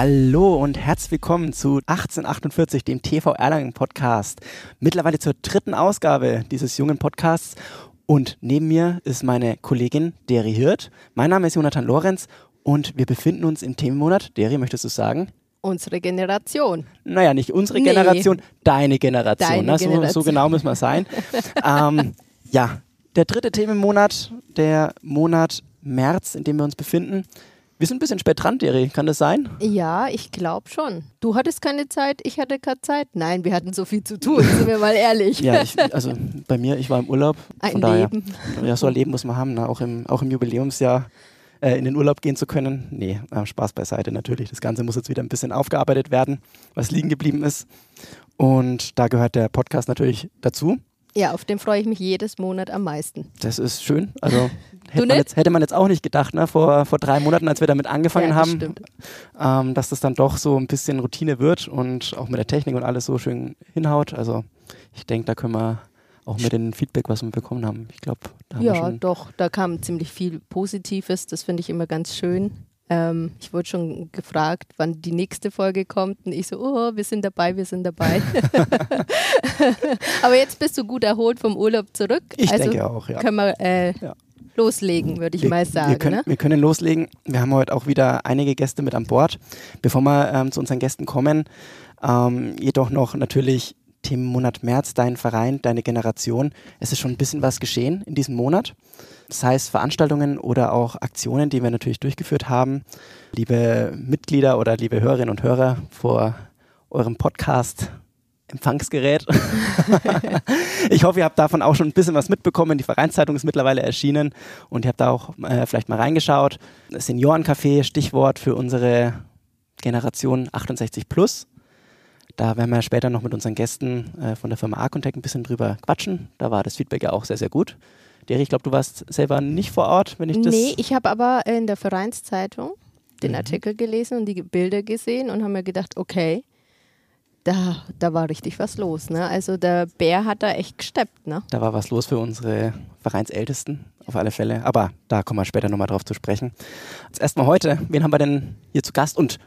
Hallo und herzlich willkommen zu 1848, dem TV Erlangen Podcast. Mittlerweile zur dritten Ausgabe dieses jungen Podcasts. Und neben mir ist meine Kollegin Deri Hirt. Mein Name ist Jonathan Lorenz und wir befinden uns im Themenmonat. Deri, möchtest du sagen? Unsere Generation. Naja, nicht unsere nee. Generation, deine Generation. Deine ne? so, Generation. so, genau muss man sein. ähm, ja, der dritte Themenmonat, der Monat März, in dem wir uns befinden. Wir sind ein bisschen spät dran, Deri. Kann das sein? Ja, ich glaube schon. Du hattest keine Zeit, ich hatte keine Zeit. Nein, wir hatten so viel zu tun, sind wir mal ehrlich. ja, ich, also bei mir, ich war im Urlaub. Ein daher, Leben. Ja, so ein Leben muss man haben, ne? auch, im, auch im Jubiläumsjahr äh, in den Urlaub gehen zu können. Nee, äh, Spaß beiseite natürlich. Das Ganze muss jetzt wieder ein bisschen aufgearbeitet werden, was liegen geblieben ist. Und da gehört der Podcast natürlich dazu. Ja, auf den freue ich mich jedes Monat am meisten. Das ist schön. Also hätte, man jetzt, hätte man jetzt auch nicht gedacht, ne? vor, vor drei Monaten, als wir damit angefangen Ja, haben, ähm, dass das dann doch so ein bisschen Routine wird und auch mit der Technik und alles so schön hinhaut. Also ich denke, da können wir auch mit dem Feedback, was wir bekommen haben, ich glaube, da haben wir Ja, schon doch, da kam ziemlich viel Positives. Das finde ich immer ganz schön. Ähm, ich wurde schon gefragt, wann die nächste Folge kommt. Und ich so, oh, wir sind dabei, wir sind dabei. Aber jetzt bist du gut erholt vom Urlaub zurück. Ich also denke auch, ja. können wir äh, Ja. Loslegen, würde ich wir, mal sagen. Wir können, ne? wir können loslegen. Wir haben heute auch wieder einige Gäste mit an Bord. Bevor wir ähm, zu unseren Gästen kommen, ähm, jedoch noch natürlich Themenmonat März, dein Verein, deine Generation. Es ist schon ein bisschen was geschehen in diesem Monat. Das heißt Veranstaltungen oder auch Aktionen, die wir natürlich durchgeführt haben. Liebe Mitglieder oder liebe Hörerinnen und Hörer vor eurem Podcast Empfangsgerät. ich hoffe, ihr habt davon auch schon ein bisschen was mitbekommen. Die Vereinszeitung ist mittlerweile erschienen und ihr habt da auch äh, vielleicht mal reingeschaut. Seniorencafé, Stichwort für unsere Generation 68 plus. Da werden wir später noch mit unseren Gästen äh, von der Firma Arcontech ein bisschen drüber quatschen. Da war das Feedback ja auch sehr, sehr gut. Deri, ich glaube, du warst selber nicht vor Ort, wenn ich das. Nee, ich habe aber in der Vereinszeitung den Mhm. Artikel gelesen und die Bilder gesehen und habe mir gedacht, okay, da, da war richtig was los. Ne? Also der Bär hat da echt gesteppt. Ne? Da war was los für unsere Vereinsältesten, auf alle Fälle. Aber da kommen wir später nochmal drauf zu sprechen. Jetzt erstmal heute, wen haben wir denn hier zu Gast und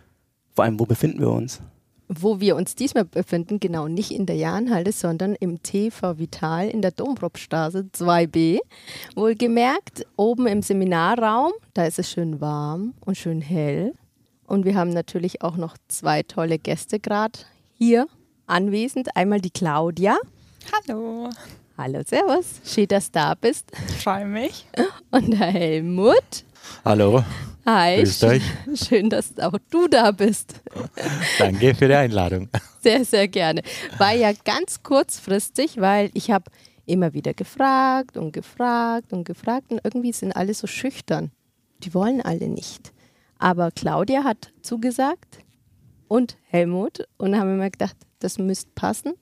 vor allem, wo befinden wir uns? Wo wir uns diesmal befinden, genau nicht in der Jahnhalle, sondern im TV Vital in der Dombropstraße 2b. Wohlgemerkt, oben im Seminarraum, da ist es schön warm und schön hell. Und wir haben natürlich auch noch zwei tolle Gäste gerade hier anwesend. Einmal die Claudia. Hallo, Hallo, Servus. Schön, dass du da bist. freue mich. Und der Helmut. Hallo, Hi. Grüßt euch. Schön, dass auch du da bist. danke für die Einladung. Sehr, sehr gerne. War ja ganz kurzfristig, weil ich habe immer wieder gefragt und gefragt und gefragt und irgendwie sind alle so schüchtern. Die wollen alle nicht. Aber Claudia hat zugesagt und Helmut und haben immer gedacht, das müsste passen,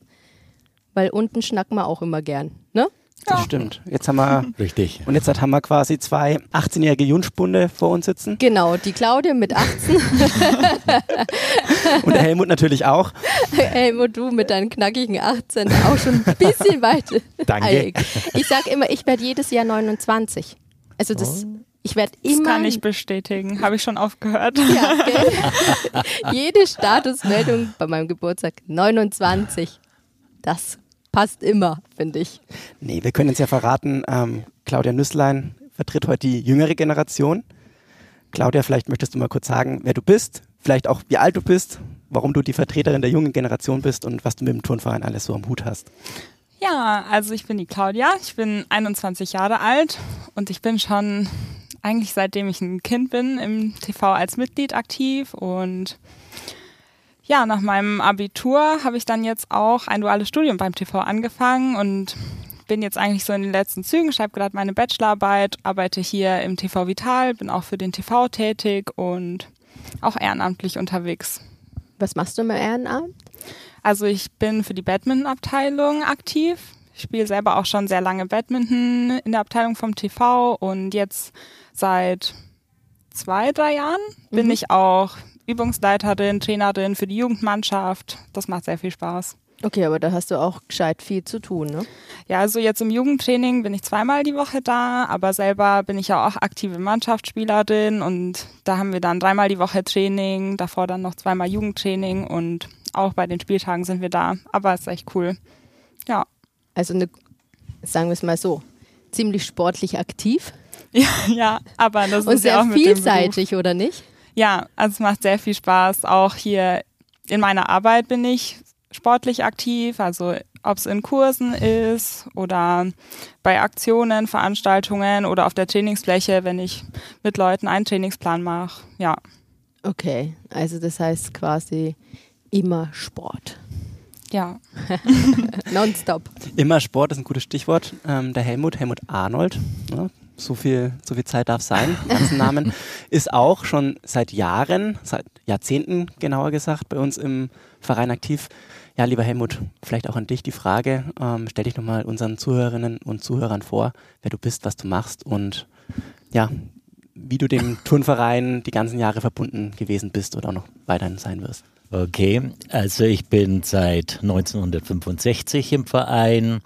weil unten schnacken wir auch immer gern. Ne? Das stimmt. Jetzt haben wir, Richtig. und jetzt haben wir quasi zwei 18-jährige Jungspunde vor uns sitzen. Genau, die Claudia mit 18, Und der Helmut natürlich auch. Helmut, du mit deinen knackigen 18 auch schon ein bisschen weit. Danke. Eilig. Ich sage immer, ich werde jedes Jahr 29. Also das, ich werde Das immer. kann ich bestätigen. Habe ich schon aufgehört. ja, gell? Jede Statusmeldung bei meinem Geburtstag 29. Das passt immer, finde ich. Nee, wir können jetzt ja verraten, ähm, Claudia Nüsslein vertritt heute die jüngere Generation. Claudia, vielleicht möchtest du mal kurz sagen, wer du bist, vielleicht auch wie alt du bist, warum du die Vertreterin der jungen Generation bist und was du mit dem Turnverein alles so am Hut hast. Ja, also ich bin die Claudia. Ich bin 21 Jahre alt und ich bin schon eigentlich seitdem ich ein Kind bin im TV als Mitglied aktiv und ja, nach meinem Abitur habe ich dann jetzt auch ein duales Studium beim TV angefangen und bin jetzt eigentlich so in den letzten Zügen, schreibe gerade meine Bachelorarbeit, arbeite hier im TV Vital, bin auch für den TV tätig und auch ehrenamtlich unterwegs. Was machst du im Ehrenamt? Also ich bin für die Badminton-Abteilung aktiv. Ich spiele selber auch schon sehr lange Badminton in der Abteilung vom TV und jetzt seit zwei, drei Jahren bin Mhm. ich auch Übungsleiterin, Trainerin für die Jugendmannschaft. Das macht sehr viel Spaß. Okay, aber da hast du auch gescheit viel zu tun, ne? Ja, also jetzt im Jugendtraining bin ich zweimal die Woche da, aber selber bin ich ja auch aktive Mannschaftsspielerin und da haben wir dann dreimal die Woche Training, davor dann noch zweimal Jugendtraining und auch bei den Spieltagen sind wir da. Aber es ist echt cool. Ja. Also eine, sagen wir es mal so, ziemlich sportlich aktiv Ja, ja, aber das und ist ja auch sehr mit vielseitig, oder nicht? Ja, also es macht sehr viel Spaß. Auch hier in meiner Arbeit bin ich sportlich aktiv, also ob es in Kursen ist oder bei Aktionen, Veranstaltungen oder auf der Trainingsfläche, wenn ich mit Leuten einen Trainingsplan mache. Ja. Okay, also das heißt quasi immer Sport. Ja. Nonstop. Immer Sport ist ein gutes Stichwort. Ähm, der Helmut, Helmut Arnold, ne? so, viel, so viel Zeit darf sein, ganzen Namen, ist auch schon seit Jahren, seit Jahrzehnten genauer gesagt, bei uns im Verein aktiv. Ja, lieber Helmut, vielleicht auch an dich die Frage, ähm, stell dich nochmal unseren Zuhörerinnen und Zuhörern vor, wer du bist, was du machst und ja, wie du dem Turnverein die ganzen Jahre verbunden gewesen bist oder auch noch weiterhin sein wirst. Okay, also ich bin seit 1965 im Verein,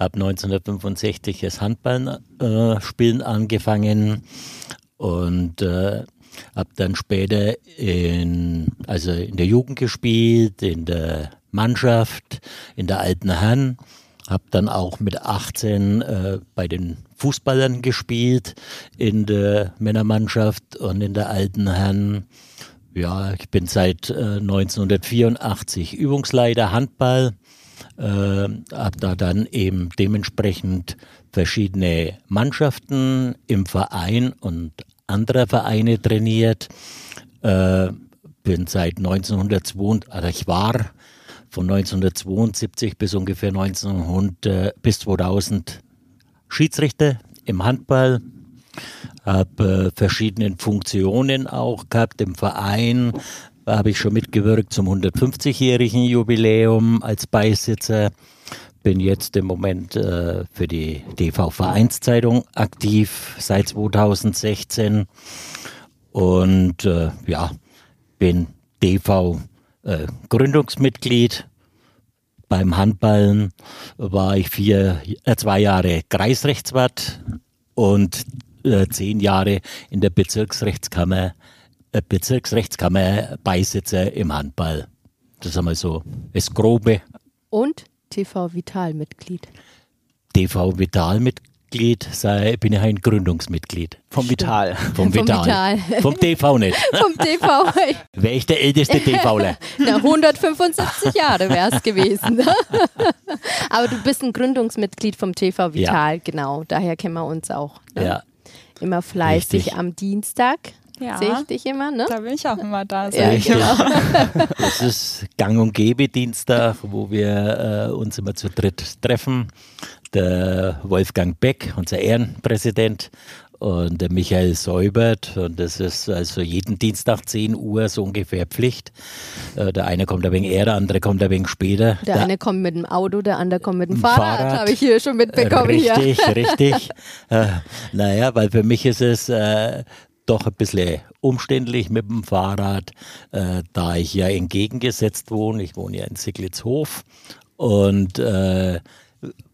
habe 1965 das Handballspielen angefangen. Und äh, habe dann später in, also in der Jugend gespielt, in der Mannschaft, in der alten Herren, habe dann auch mit 18 äh, bei den Fußballern gespielt, in der Männermannschaft und in der alten Herren. Ja, ich bin seit äh, 1984 Übungsleiter Handball, äh, habe da dann eben dementsprechend verschiedene Mannschaften im Verein und andere Vereine trainiert. Äh, bin seit 1902, also ich war von 1972 bis ungefähr 1900 bis 2000 Schiedsrichter im Handball, habe äh, verschiedene Funktionen auch gehabt im Verein. Habe ich schon mitgewirkt zum 150-jährigen Jubiläum als Beisitzer. Bin jetzt im Moment äh, für die DV Vereinszeitung aktiv seit 2016 und äh, ja, bin DV äh. Beim Handballen war ich vier, äh, zwei Jahre Kreisrechtswart und äh, zehn Jahre in der Bezirksrechtskammer, äh, Bezirksrechtskammer Beisitzer im Handball. Das ist einmal so das Grobe. Und TV Vital-Mitglied. TV Vital-Mitglied, sei, bin ich ein Gründungsmitglied. Vom Vital. Vom Vom Vital. Vital. Vom TV nicht. Vom TV. Wäre ich der älteste TVler. Na, 175 Jahre wäre es gewesen. Aber du bist ein Gründungsmitglied vom TV Vital, genau. Daher kennen wir uns auch. Ne? Ja. Immer fleißig Richtig. am Dienstag. Ja. Sehe ich dich immer, ne? Da bin ich auch immer da. Ja, Richtig. genau. Das ist Gang und Gäbe Dienstag, wo wir äh, uns immer zu dritt treffen. Der Wolfgang Beck, unser Ehrenpräsident, und der Michael Säubert. Und das ist also jeden Dienstag 10 Uhr so ungefähr Pflicht. Äh, der eine kommt ein wenig eher, der andere kommt ein wenig später. Der Der eine kommt mit dem Auto, der andere kommt mit dem Fahrrad, Fahrrad. habe ich hier schon mitbekommen. Hier. Richtig, richtig. Äh, naja, weil für mich ist es äh, doch ein bisschen umständlich mit dem Fahrrad, äh, da ich ja entgegengesetzt wohne. Ich wohne ja in Siglitzhof und äh,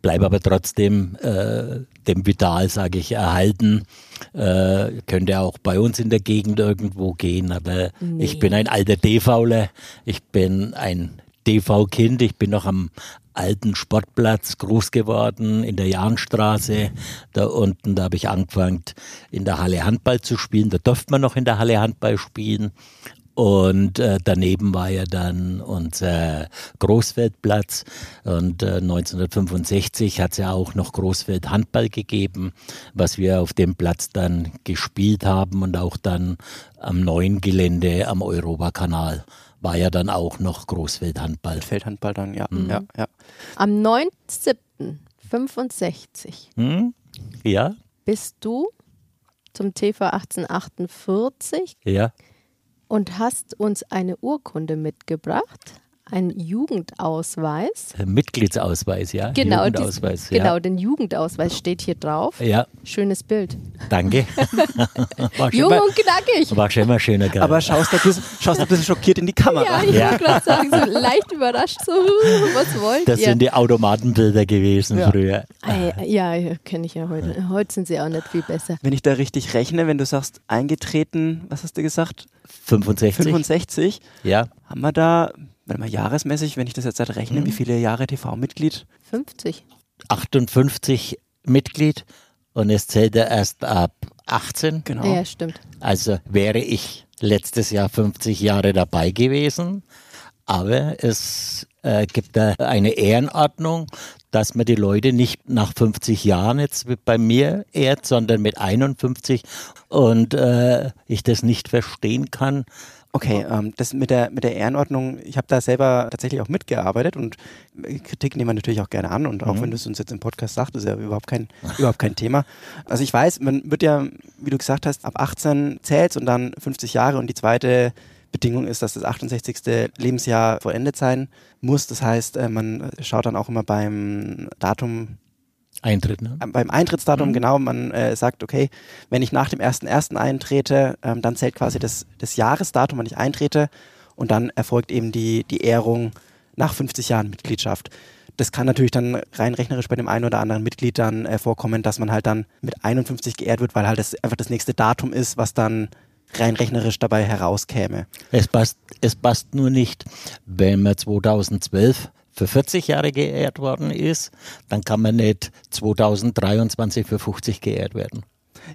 bleibe aber trotzdem äh, dem Vital, sage ich, erhalten. Äh, könnte auch bei uns in der Gegend irgendwo gehen, aber Nee. ich bin ein alter DVler. Ich bin ein DV-Kind. Ich bin noch am alten Sportplatz groß geworden in der Jahnstraße. Da unten, da habe ich angefangen, in der Halle Handball zu spielen. Da durfte man noch in der Halle Handball spielen. Und äh, daneben war ja dann unser Großfeldplatz. Und äh, 1965 hat es ja auch noch Großfeld Handball gegeben, was wir auf dem Platz dann gespielt haben und auch dann am neuen Gelände am Europakanal war ja dann auch noch Großfeld Handball. Feldhandball dann, ja. Mhm. ja, ja. Am 9.7.65 Hm? Ja, bist du zum TV 1848 ja. Und hast uns eine Urkunde mitgebracht Ein Jugendausweis. Mitgliedsausweis, ja. Genau, dies- Jugendausweis, ja. genau, den Jugendausweis steht hier drauf. Ja, Schönes Bild. danke. Jung mal, und knackig. war schon mal schöner Kerl. Aber schaust du ein bisschen, schaust ein bisschen schockiert in die Kamera. Ja, ich Ja. wollte gerade sagen, so leicht überrascht, so, was wollt das ihr? sind die Automatenbilder gewesen Ja. früher. Ja, kenne ich ja heute. Heute sind sie auch nicht viel besser. Wenn ich da richtig rechne, wenn du sagst, eingetreten, was hast du gesagt? 65? 65. Ja, Haben wir da, warte mal, jahresmäßig, wenn ich das jetzt halt rechne, Mhm. wie viele Jahre TV-Mitglied? 50. 58 Mitglied und es zählt ja erst ab 18. Genau. Ja, stimmt. Also wäre ich letztes Jahr 50 Jahre dabei gewesen. Aber es äh, gibt da eine Ehrenordnung, dass man die Leute nicht nach 50 Jahren jetzt bei mir ehrt, sondern mit 51 und äh, ich das nicht verstehen kann. Okay, ähm, das mit der, mit der Ehrenordnung, ich habe da selber tatsächlich auch mitgearbeitet und äh, Kritik nehmen wir natürlich auch gerne an und auch Mhm. wenn du es uns jetzt im Podcast sagst, ist ja überhaupt kein, überhaupt kein Thema. Also ich weiß, man wird ja, wie du gesagt hast, ab 18 zählt und dann 50 Jahre und die zweite Bedingung ist, dass das 68. Lebensjahr vollendet sein muss. Das heißt, äh, man schaut dann auch immer beim Datum Eintritt, ne? beim Eintrittsdatum, Mhm. genau, man äh, sagt, okay, wenn ich nach dem 1.1. eintrete, ähm, dann zählt quasi das, das Jahresdatum, wann ich eintrete und dann erfolgt eben die, die Ehrung nach 50 Jahren Mitgliedschaft. Das kann natürlich dann rein rechnerisch bei dem einen oder anderen Mitglied dann äh, vorkommen, dass man halt dann mit 51 geehrt wird, weil halt das einfach das nächste Datum ist, was dann rein rechnerisch dabei herauskäme. Es passt, es passt nur nicht, wenn man 2012 für 40 Jahre geehrt worden ist, dann kann man nicht 2023 für 50 geehrt werden.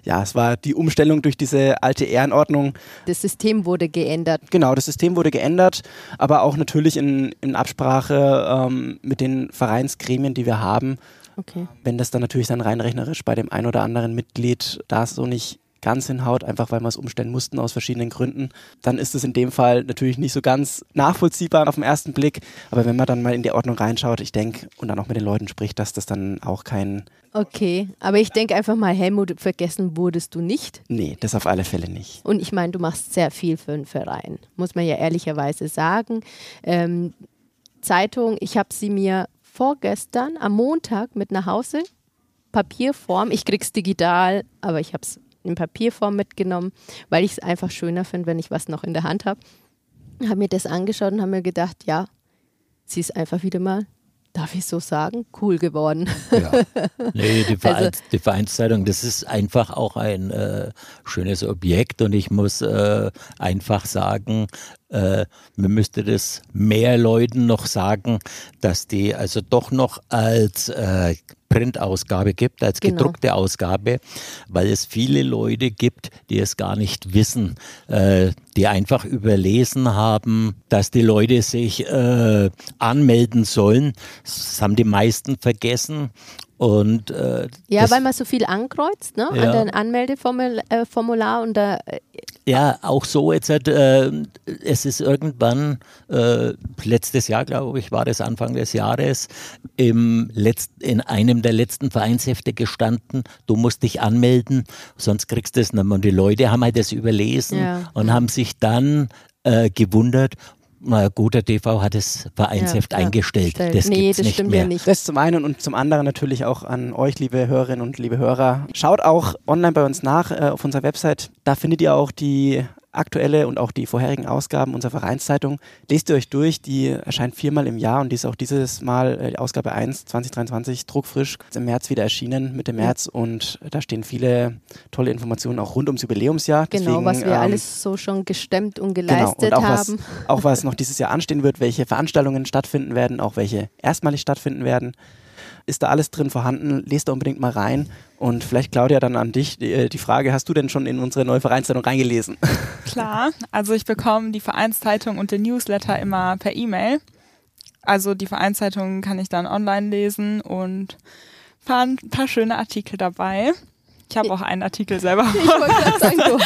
Ja, es war die Umstellung durch diese alte Ehrenordnung, Das System wurde geändert. Genau, das System wurde geändert, aber auch natürlich in, in Absprache ähm, mit den Vereinsgremien, die wir haben. Okay. Wenn das dann natürlich dann rein rechnerisch bei dem ein oder anderen Mitglied da so nicht ganz hinhaut, einfach weil wir es umstellen mussten aus verschiedenen Gründen, dann ist es in dem Fall natürlich nicht so ganz nachvollziehbar auf den ersten Blick. Aber wenn man dann mal in die Ordnung reinschaut, ich denke, und dann auch mit den Leuten spricht, dass das dann auch kein, Okay, aber ich denke einfach mal, Helmut, vergessen wurdest du nicht. nee, das auf alle Fälle nicht. Und ich meine, du machst sehr viel für den Verein, muss man ja ehrlicherweise sagen. Ähm, Zeitung, ich habe sie mir vorgestern am Montag mit nach Hause, Papierform, ich krieg's digital, aber ich habe es in Papierform mitgenommen, weil ich es einfach schöner finde, wenn ich was noch in der Hand habe. Habe mir das angeschaut und habe mir gedacht, ja, sie ist einfach wieder mal, darf ich so sagen, cool geworden. Ja. Nee, die, Vereins, Also- die Vereinszeitung, das ist einfach auch ein äh, schönes Objekt und ich muss äh, einfach sagen, äh, man müsste das mehr Leuten noch sagen, dass die also doch noch als äh, Printausgabe gibt, als Genau. gedruckte Ausgabe, weil es viele Leute gibt, die es gar nicht wissen, äh, die einfach überlesen haben, dass die Leute sich äh, anmelden sollen. Das haben die meisten vergessen. Und äh, Ja, weil man so viel ankreuzt ne, Ja. an den Anmeldeformular äh, und da äh, ja auch so jetzt, halt, äh, es ist irgendwann äh, letztes Jahr, glaube ich, war das Anfang des Jahres, im Letzt, in einem der letzten Vereinshefte gestanden, du musst dich anmelden, sonst kriegst du es nicht mehr. Und die Leute haben halt das überlesen Ja. und haben sich dann gewundert, na gut, der TV hat das Vereinsheft Ja, eingestellt. Stellt. Das nee, gibt's das nicht stimmt mehr. ja nicht. Das zum einen und zum anderen natürlich auch an euch, liebe Hörerinnen und liebe Hörer. Schaut auch online bei uns nach äh, auf unserer Website. Da findet ihr auch die aktuelle und auch die vorherigen Ausgaben unserer Vereinszeitung. Lest ihr euch durch, die erscheint viermal im Jahr und die ist auch dieses Mal äh, Ausgabe 1 2023 druckfrisch im März wieder erschienen, Mitte März und da stehen viele tolle Informationen auch rund ums Jubiläumsjahr. genau, Deswegen, was wir ähm, alles so schon gestemmt und Genau, geleistet und auch was, haben. auch was noch dieses Jahr anstehen wird, welche Veranstaltungen stattfinden werden, auch welche erstmalig stattfinden werden. Ist da alles drin vorhanden? Lest da unbedingt mal rein. Und vielleicht, Claudia, dann an dich die, äh, Frage, hast du denn schon in unsere neue Vereinszeitung reingelesen? Klar, also ich bekomme die Vereinszeitung und den Newsletter immer per E-Mail. Also die Vereinszeitung kann ich dann online lesen und waren ein paar schöne Artikel dabei. Ich habe auch einen Artikel selber, Ich wollte gerade sagen, du,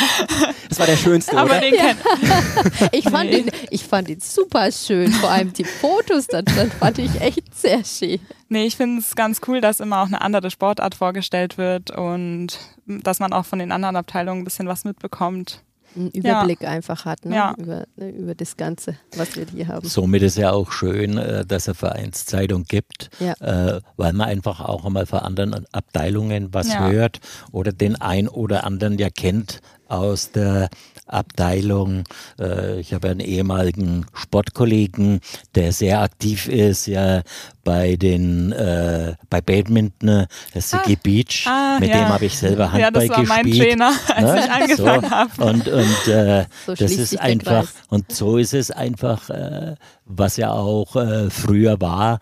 Das war der schönste, aber oder? den kennt ich, fand Nee. ihn, ich fand ihn super schön. Vor allem die Fotos da drin fand ich echt sehr schön. Nee, ich finde es ganz cool, dass immer auch eine andere Sportart vorgestellt wird und dass man auch von den anderen Abteilungen ein bisschen was mitbekommt. Einen Überblick ja. einfach hat ne? Ja. über, ne, über das Ganze, was wir hier haben. Somit ist ja auch schön, äh, dass es Vereinszeitung gibt, ja. äh, weil man einfach auch einmal von anderen Abteilungen was hört oder den ein oder anderen ja kennt aus der Abteilung. Äh, ich habe einen ehemaligen Sportkollegen, der sehr aktiv ist, ja bei den äh, bei Badminton, das ist ah, Beach. Ah, mit ja. dem habe ich selber Handball gespielt. Ja, das war gespielt, mein Trainer, als ne? ich angefangen so. habe. Und, und äh, so das ist einfach und so ist es einfach, äh, was ja auch äh, früher war.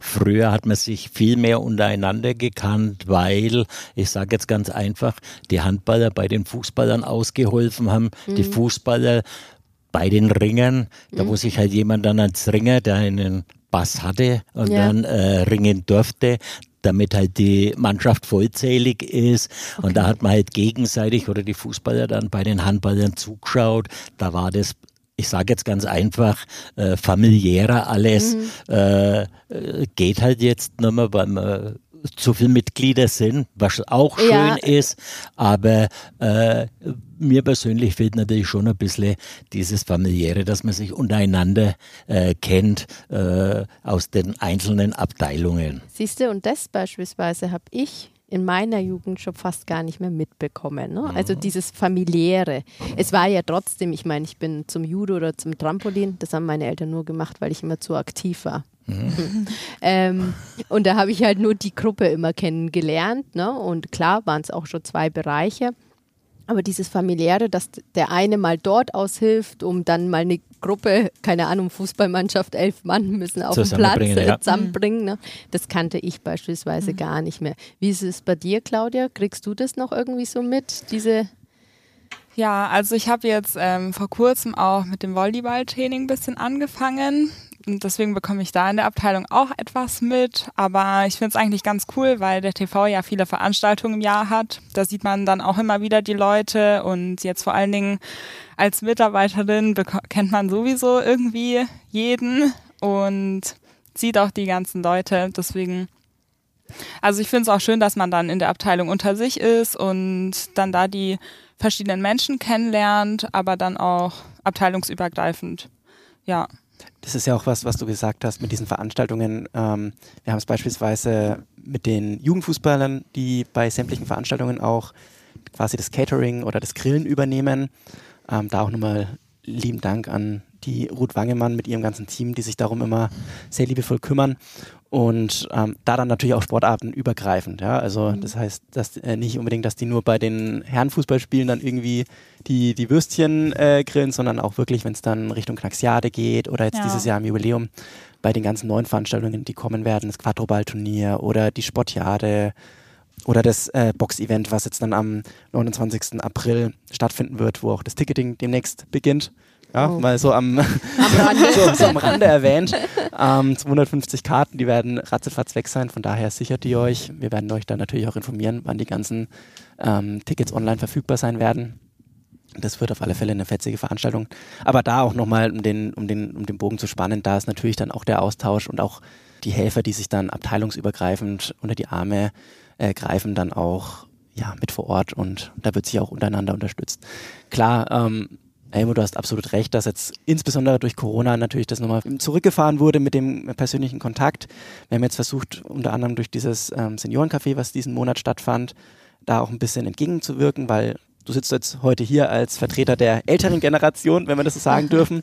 Früher hat man sich viel mehr untereinander gekannt, weil ich sage jetzt ganz einfach, die Handballer bei den Fußballern ausgeholfen haben, mhm. die Fußballer bei den Ringern, da mhm. wo sich halt jemand dann als Ringer, der einen Bass hatte und ja. dann äh, ringen durfte, damit halt die Mannschaft vollzählig ist. Okay. Und da hat man halt gegenseitig oder die Fußballer dann bei den Handballern zugeschaut. Da war das ich sage jetzt ganz einfach, äh, familiärer alles, mhm. äh, äh geht halt jetzt nicht mehr, weil man zu viele Mitglieder sind, was auch schön ja. ist, aber äh, mir persönlich fehlt natürlich schon ein bisschen dieses familiäre, dass man sich untereinander äh, kennt äh, aus den einzelnen Abteilungen. Siehst du, und das beispielsweise habe ich in meiner Jugend schon fast gar nicht mehr mitbekommen. Ne? Also mhm. dieses familiäre. Es war ja trotzdem, ich meine, ich bin zum Judo oder zum Trampolin, das haben meine Eltern nur gemacht, weil ich immer zu aktiv war. Mhm. ähm, und da habe ich halt nur die Gruppe immer kennengelernt. Ne? Und klar waren es auch schon zwei Bereiche. Aber dieses familiäre, dass der eine mal dort aushilft, um dann mal eine Gruppe, keine Ahnung, Fußballmannschaft, elf Mann müssen auf den Platz ja. zusammenbringen, ne? das kannte ich beispielsweise mhm. gar nicht mehr. Wie ist es bei dir, Claudia? Kriegst du das noch irgendwie so mit, diese ja, also ich habe jetzt ähm, vor kurzem auch mit dem Volleyballtraining ein bisschen angefangen. Und deswegen bekomme ich da in der Abteilung auch etwas mit. Aber ich finde es eigentlich ganz cool, weil der TV ja viele Veranstaltungen im Jahr hat. Da sieht man dann auch immer wieder die Leute. Und jetzt vor allen Dingen als Mitarbeiterin kennt man sowieso irgendwie jeden und sieht auch die ganzen Leute. Deswegen also ich finde es auch schön, dass man dann in der Abteilung unter sich ist und dann da die verschiedenen Menschen kennenlernt, aber dann auch abteilungsübergreifend. Ja. Das ist ja auch was, was du gesagt hast mit diesen Veranstaltungen. Ähm, wir haben es beispielsweise mit den Jugendfußballern, die bei sämtlichen Veranstaltungen auch quasi das Catering oder das Grillen übernehmen. Ähm, da auch nochmal lieben Dank an die Ruth Wangemann mit ihrem ganzen Team, die sich darum immer sehr liebevoll kümmern. Und ähm, da dann natürlich auch Sportarten übergreifend. Ja? Also mhm. das heißt, dass äh, nicht unbedingt, dass die nur bei den Herrenfußballspielen dann irgendwie die, die Würstchen äh, grillen, sondern auch wirklich, wenn es dann Richtung Knaxiade geht oder jetzt ja. dieses Jahr im Jubiläum bei den ganzen neuen Veranstaltungen, die kommen werden, das Quadroball-Turnier oder die Sportjade oder das äh, Box-Event, was jetzt dann am 29. April stattfinden wird, wo auch das Ticketing demnächst beginnt. Ja, oh. mal so am, am Rande, so, so am Rande erwähnt. Ähm, 250 Karten, die werden ratzefatz weg sein. Von daher sichert die euch. Wir werden euch dann natürlich auch informieren, wann die ganzen ähm, Tickets online verfügbar sein werden. Das wird auf alle Fälle eine fetzige Veranstaltung. Aber da auch nochmal, um den, um, den, um den Bogen zu spannen, da ist natürlich dann auch der Austausch und auch die Helfer, die sich dann abteilungsübergreifend unter die Arme äh, greifen, dann auch ja, mit vor Ort und da wird sich auch untereinander unterstützt. Klar, ähm, Elmo, du hast absolut recht, dass jetzt insbesondere durch Corona natürlich das nochmal zurückgefahren wurde mit dem persönlichen Kontakt. Wir haben jetzt versucht, unter anderem durch dieses ähm, Seniorencafé, was diesen Monat stattfand, da auch ein bisschen entgegenzuwirken, weil du sitzt jetzt heute hier als Vertreter der älteren Generation, wenn wir das so sagen dürfen.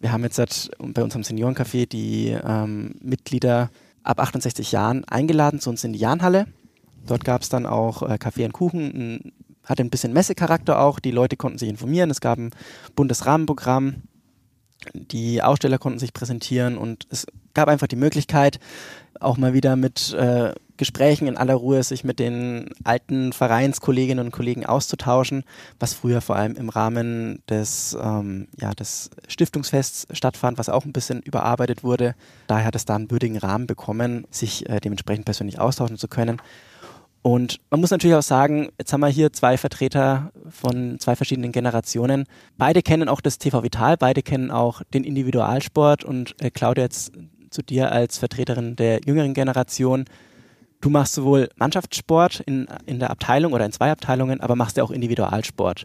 Wir haben jetzt halt bei unserem Seniorencafé die ähm, Mitglieder ab 68 Jahren eingeladen zu uns in die Jahnhalle. Dort gab es dann auch äh, Kaffee und Kuchen, ein hatte ein bisschen Messecharakter auch. Die Leute konnten sich informieren. Es gab ein buntes Rahmenprogramm. Die Aussteller konnten sich präsentieren und es gab einfach die Möglichkeit, auch mal wieder mit äh, Gesprächen in aller Ruhe sich mit den alten Vereinskolleginnen und Kollegen auszutauschen, was früher vor allem im Rahmen des, ähm, ja, des Stiftungsfests stattfand, was auch ein bisschen überarbeitet wurde. Daher hat es da einen würdigen Rahmen bekommen, sich äh, dementsprechend persönlich austauschen zu können. Und man muss natürlich auch sagen, jetzt haben wir hier zwei Vertreter von zwei verschiedenen Generationen. Beide kennen auch das TV Vital, beide kennen auch den Individualsport und äh, Claudia jetzt zu dir als Vertreterin der jüngeren Generation. Du machst sowohl Mannschaftssport in, in der Abteilung oder in zwei Abteilungen, aber machst ja auch Individualsport.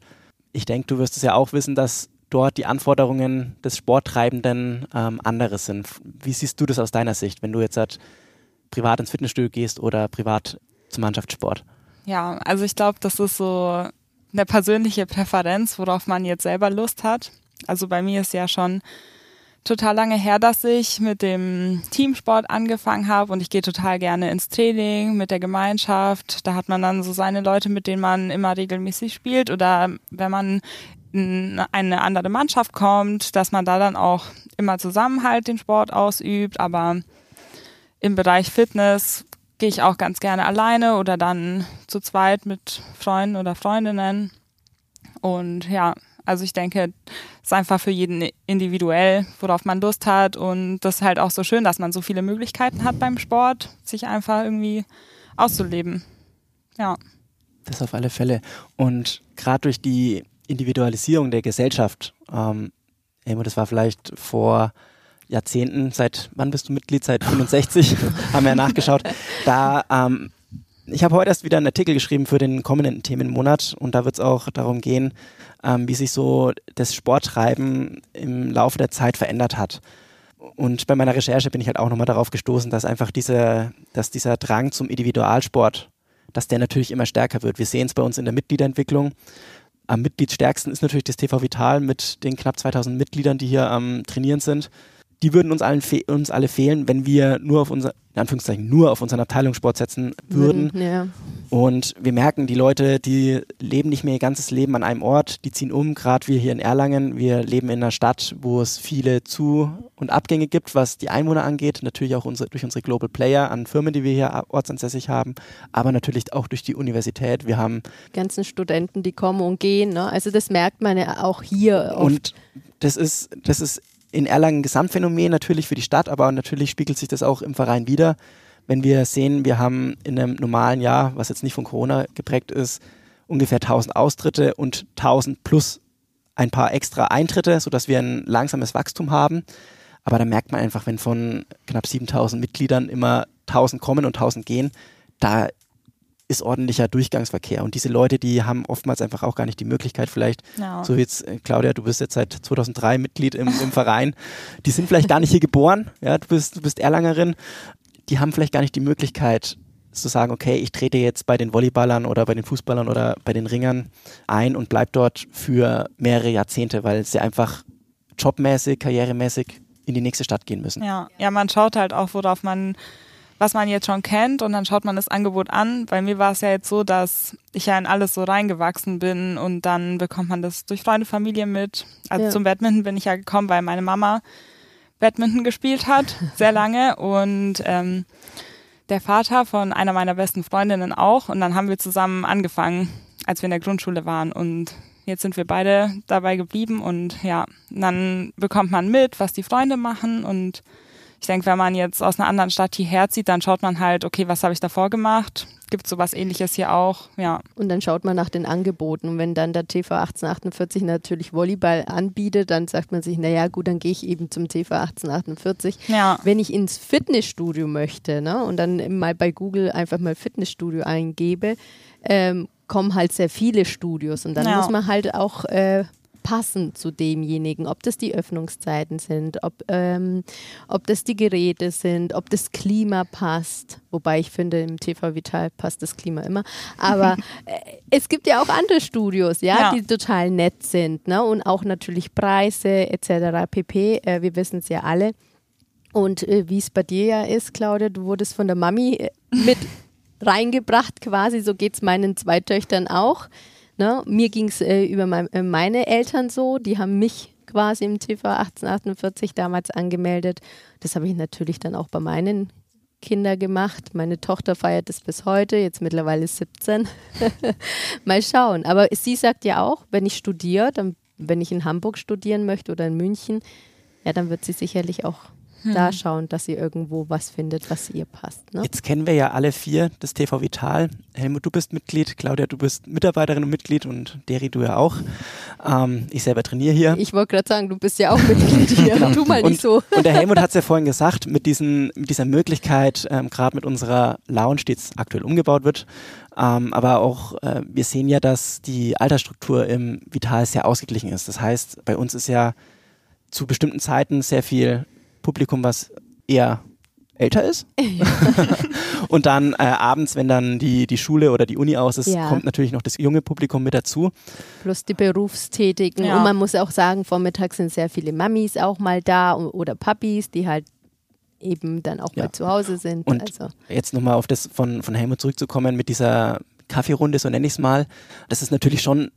ich denke, du wirst es ja auch wissen, dass dort die Anforderungen des Sporttreibenden ähm, andere sind. Wie siehst du das aus deiner Sicht, wenn du jetzt halt privat ins Fitnessstudio gehst oder privat zum Mannschaftssport? Ja, also ich glaube, das ist so eine persönliche Präferenz, worauf man jetzt selber Lust hat. Also bei mir ist ja schon total lange her, dass ich mit dem Teamsport angefangen habe und ich gehe total gerne ins Training mit der Gemeinschaft. Da hat man dann so seine Leute, mit denen man immer regelmäßig spielt oder wenn man in eine andere Mannschaft kommt, dass man da dann auch immer zusammen halt den Sport ausübt. Aber im Bereich Fitness gehe ich auch ganz gerne alleine oder dann zu zweit mit Freunden oder Freundinnen. Und ja, also ich denke, es ist einfach für jeden individuell, worauf man Lust hat. Und das ist halt auch so schön, dass man so viele Möglichkeiten hat beim Sport, sich einfach irgendwie auszuleben. Ja. Das auf alle Fälle. Und gerade durch die Individualisierung der Gesellschaft, ähm, das war vielleicht vor Jahrzehnten, seit wann bist du Mitglied? Seit 65, haben wir ja nachgeschaut. Da ähm, ich habe heute erst wieder einen Artikel geschrieben für den kommenden Themenmonat und da wird es auch darum gehen, ähm, wie sich so das Sporttreiben im Laufe der Zeit verändert hat. Und bei meiner Recherche bin ich halt auch nochmal darauf gestoßen, dass einfach diese, dass dieser Drang zum Individualsport, dass der natürlich immer stärker wird. Wir sehen es bei uns in der Mitgliederentwicklung. Am mitgliedsstärksten ist natürlich das TV Vital mit den knapp 2000 Mitgliedern, die hier am Trainieren sind die würden uns, allen uns alle fehlen, wenn wir nur auf unser, in Anführungszeichen, nur auf unseren Abteilungssport setzen würden. ja. Und wir merken, die Leute, die leben nicht mehr ihr ganzes Leben an einem Ort, die ziehen um, gerade wir hier in Erlangen. Wir leben in einer Stadt, wo es viele Zu- und Abgänge gibt, was die Einwohner angeht. Natürlich auch unsere, durch unsere Global Player an Firmen, die wir hier ortsansässig haben, aber natürlich auch durch die Universität. Wir haben ganzen Studenten, die kommen und gehen. Ne? Also das merkt man ja auch hier. Oft. Und das ist, das ist in Erlangen Gesamtphänomen natürlich für die Stadt, aber natürlich spiegelt sich das auch im Verein wieder. Wenn wir sehen, wir haben in einem normalen Jahr, was jetzt nicht von Corona geprägt ist, ungefähr 1000 Austritte und 1000 plus ein paar extra Eintritte, sodass wir ein langsames Wachstum haben. Aber da merkt man einfach, wenn von knapp 7000 Mitgliedern immer 1000 kommen und 1000 gehen, da ist ordentlicher Durchgangsverkehr. Und diese Leute, die haben oftmals einfach auch gar nicht die Möglichkeit, vielleicht, ja. so wie jetzt, äh, Claudia, du bist jetzt seit 2003 Mitglied im, im Verein, die sind vielleicht gar nicht hier geboren, ja, du bist, du bist Erlangerin, die haben vielleicht gar nicht die Möglichkeit, zu sagen, okay, ich trete jetzt bei den Volleyballern oder bei den Fußballern oder bei den Ringern ein und bleib dort für mehrere Jahrzehnte, weil sie einfach jobmäßig, karrieremäßig in die nächste Stadt gehen müssen. Ja, ja, man schaut halt auch, worauf man was man jetzt schon kennt und dann schaut man das Angebot an. Bei mir war es ja jetzt so, dass ich ja in alles so reingewachsen bin und dann bekommt man das durch Freunde, Familie mit. Also ja. zum Badminton bin ich ja gekommen, weil meine Mama Badminton gespielt hat, sehr lange und ähm, der Vater von einer meiner besten Freundinnen auch und dann haben wir zusammen angefangen, als wir in der Grundschule waren und jetzt sind wir beide dabei geblieben und ja, dann bekommt man mit, was die Freunde machen und ich denke, wenn man jetzt aus einer anderen Stadt hierher zieht, dann schaut man halt, okay, was habe ich davor gemacht? Gibt es sowas ähnliches hier auch? Ja. Und dann schaut man nach den Angeboten. Und wenn dann der TV 1848 natürlich Volleyball anbietet, dann sagt man sich, naja, gut, dann gehe ich eben zum TV 1848. Ja. Wenn ich ins Fitnessstudio möchte ne, und dann mal bei Google einfach mal Fitnessstudio eingebe, ähm, kommen halt sehr viele Studios und dann ja. muss man halt auch äh, passen zu demjenigen, ob das die Öffnungszeiten sind, ob, ähm, ob das die Geräte sind, ob das Klima passt. Wobei ich finde, im TV Vital passt das Klima immer. Aber äh, es gibt ja auch andere Studios, ja, ja. die total nett sind. Ne? Und auch natürlich Preise etc. pp. Äh, wir wissen es ja alle. Und äh, wie es bei dir ja ist, Claudia, du wurdest von der Mami äh, mit reingebracht quasi. So geht es meinen zwei Töchtern auch. Ne? Mir ging es äh, über mein, äh, meine Eltern so, die haben mich quasi im TV 1848 damals angemeldet. Das habe ich natürlich dann auch bei meinen Kindern gemacht. Meine Tochter feiert es bis heute, jetzt mittlerweile 17. Mal schauen. Aber sie sagt ja auch, wenn ich studiere, dann, wenn ich in Hamburg studieren möchte oder in München, ja, dann wird sie sicherlich auch da schauen, dass ihr irgendwo was findet, was ihr passt. Ne? Jetzt kennen wir ja alle vier das TV Vital. Helmut, du bist Mitglied, Claudia, du bist Mitarbeiterin und Mitglied und Deri, du ja auch. Ähm, ich selber trainiere hier. Ich wollte gerade sagen, du bist ja auch Mitglied hier. genau. Tu mal und, nicht so. Und der Helmut hat es ja vorhin gesagt, mit, diesen, mit dieser Möglichkeit, ähm, gerade mit unserer Lounge, die jetzt aktuell umgebaut wird, ähm, aber auch äh, wir sehen ja, dass die Altersstruktur im Vital sehr ausgeglichen ist. Das heißt, bei uns ist ja zu bestimmten Zeiten sehr viel Publikum, was eher älter ist. und dann äh, abends, wenn dann die, die Schule oder die Uni aus ist, ja. kommt natürlich noch das junge Publikum mit dazu. Plus die Berufstätigen. Ja. Und man muss auch sagen, vormittags sind sehr viele Mamis auch mal da oder Papis, die halt eben dann auch ja. mal zu Hause sind. Und also. jetzt nochmal auf das von, von Helmut zurückzukommen mit dieser Kaffeerunde, so nenne ich es mal. Das ist natürlich schon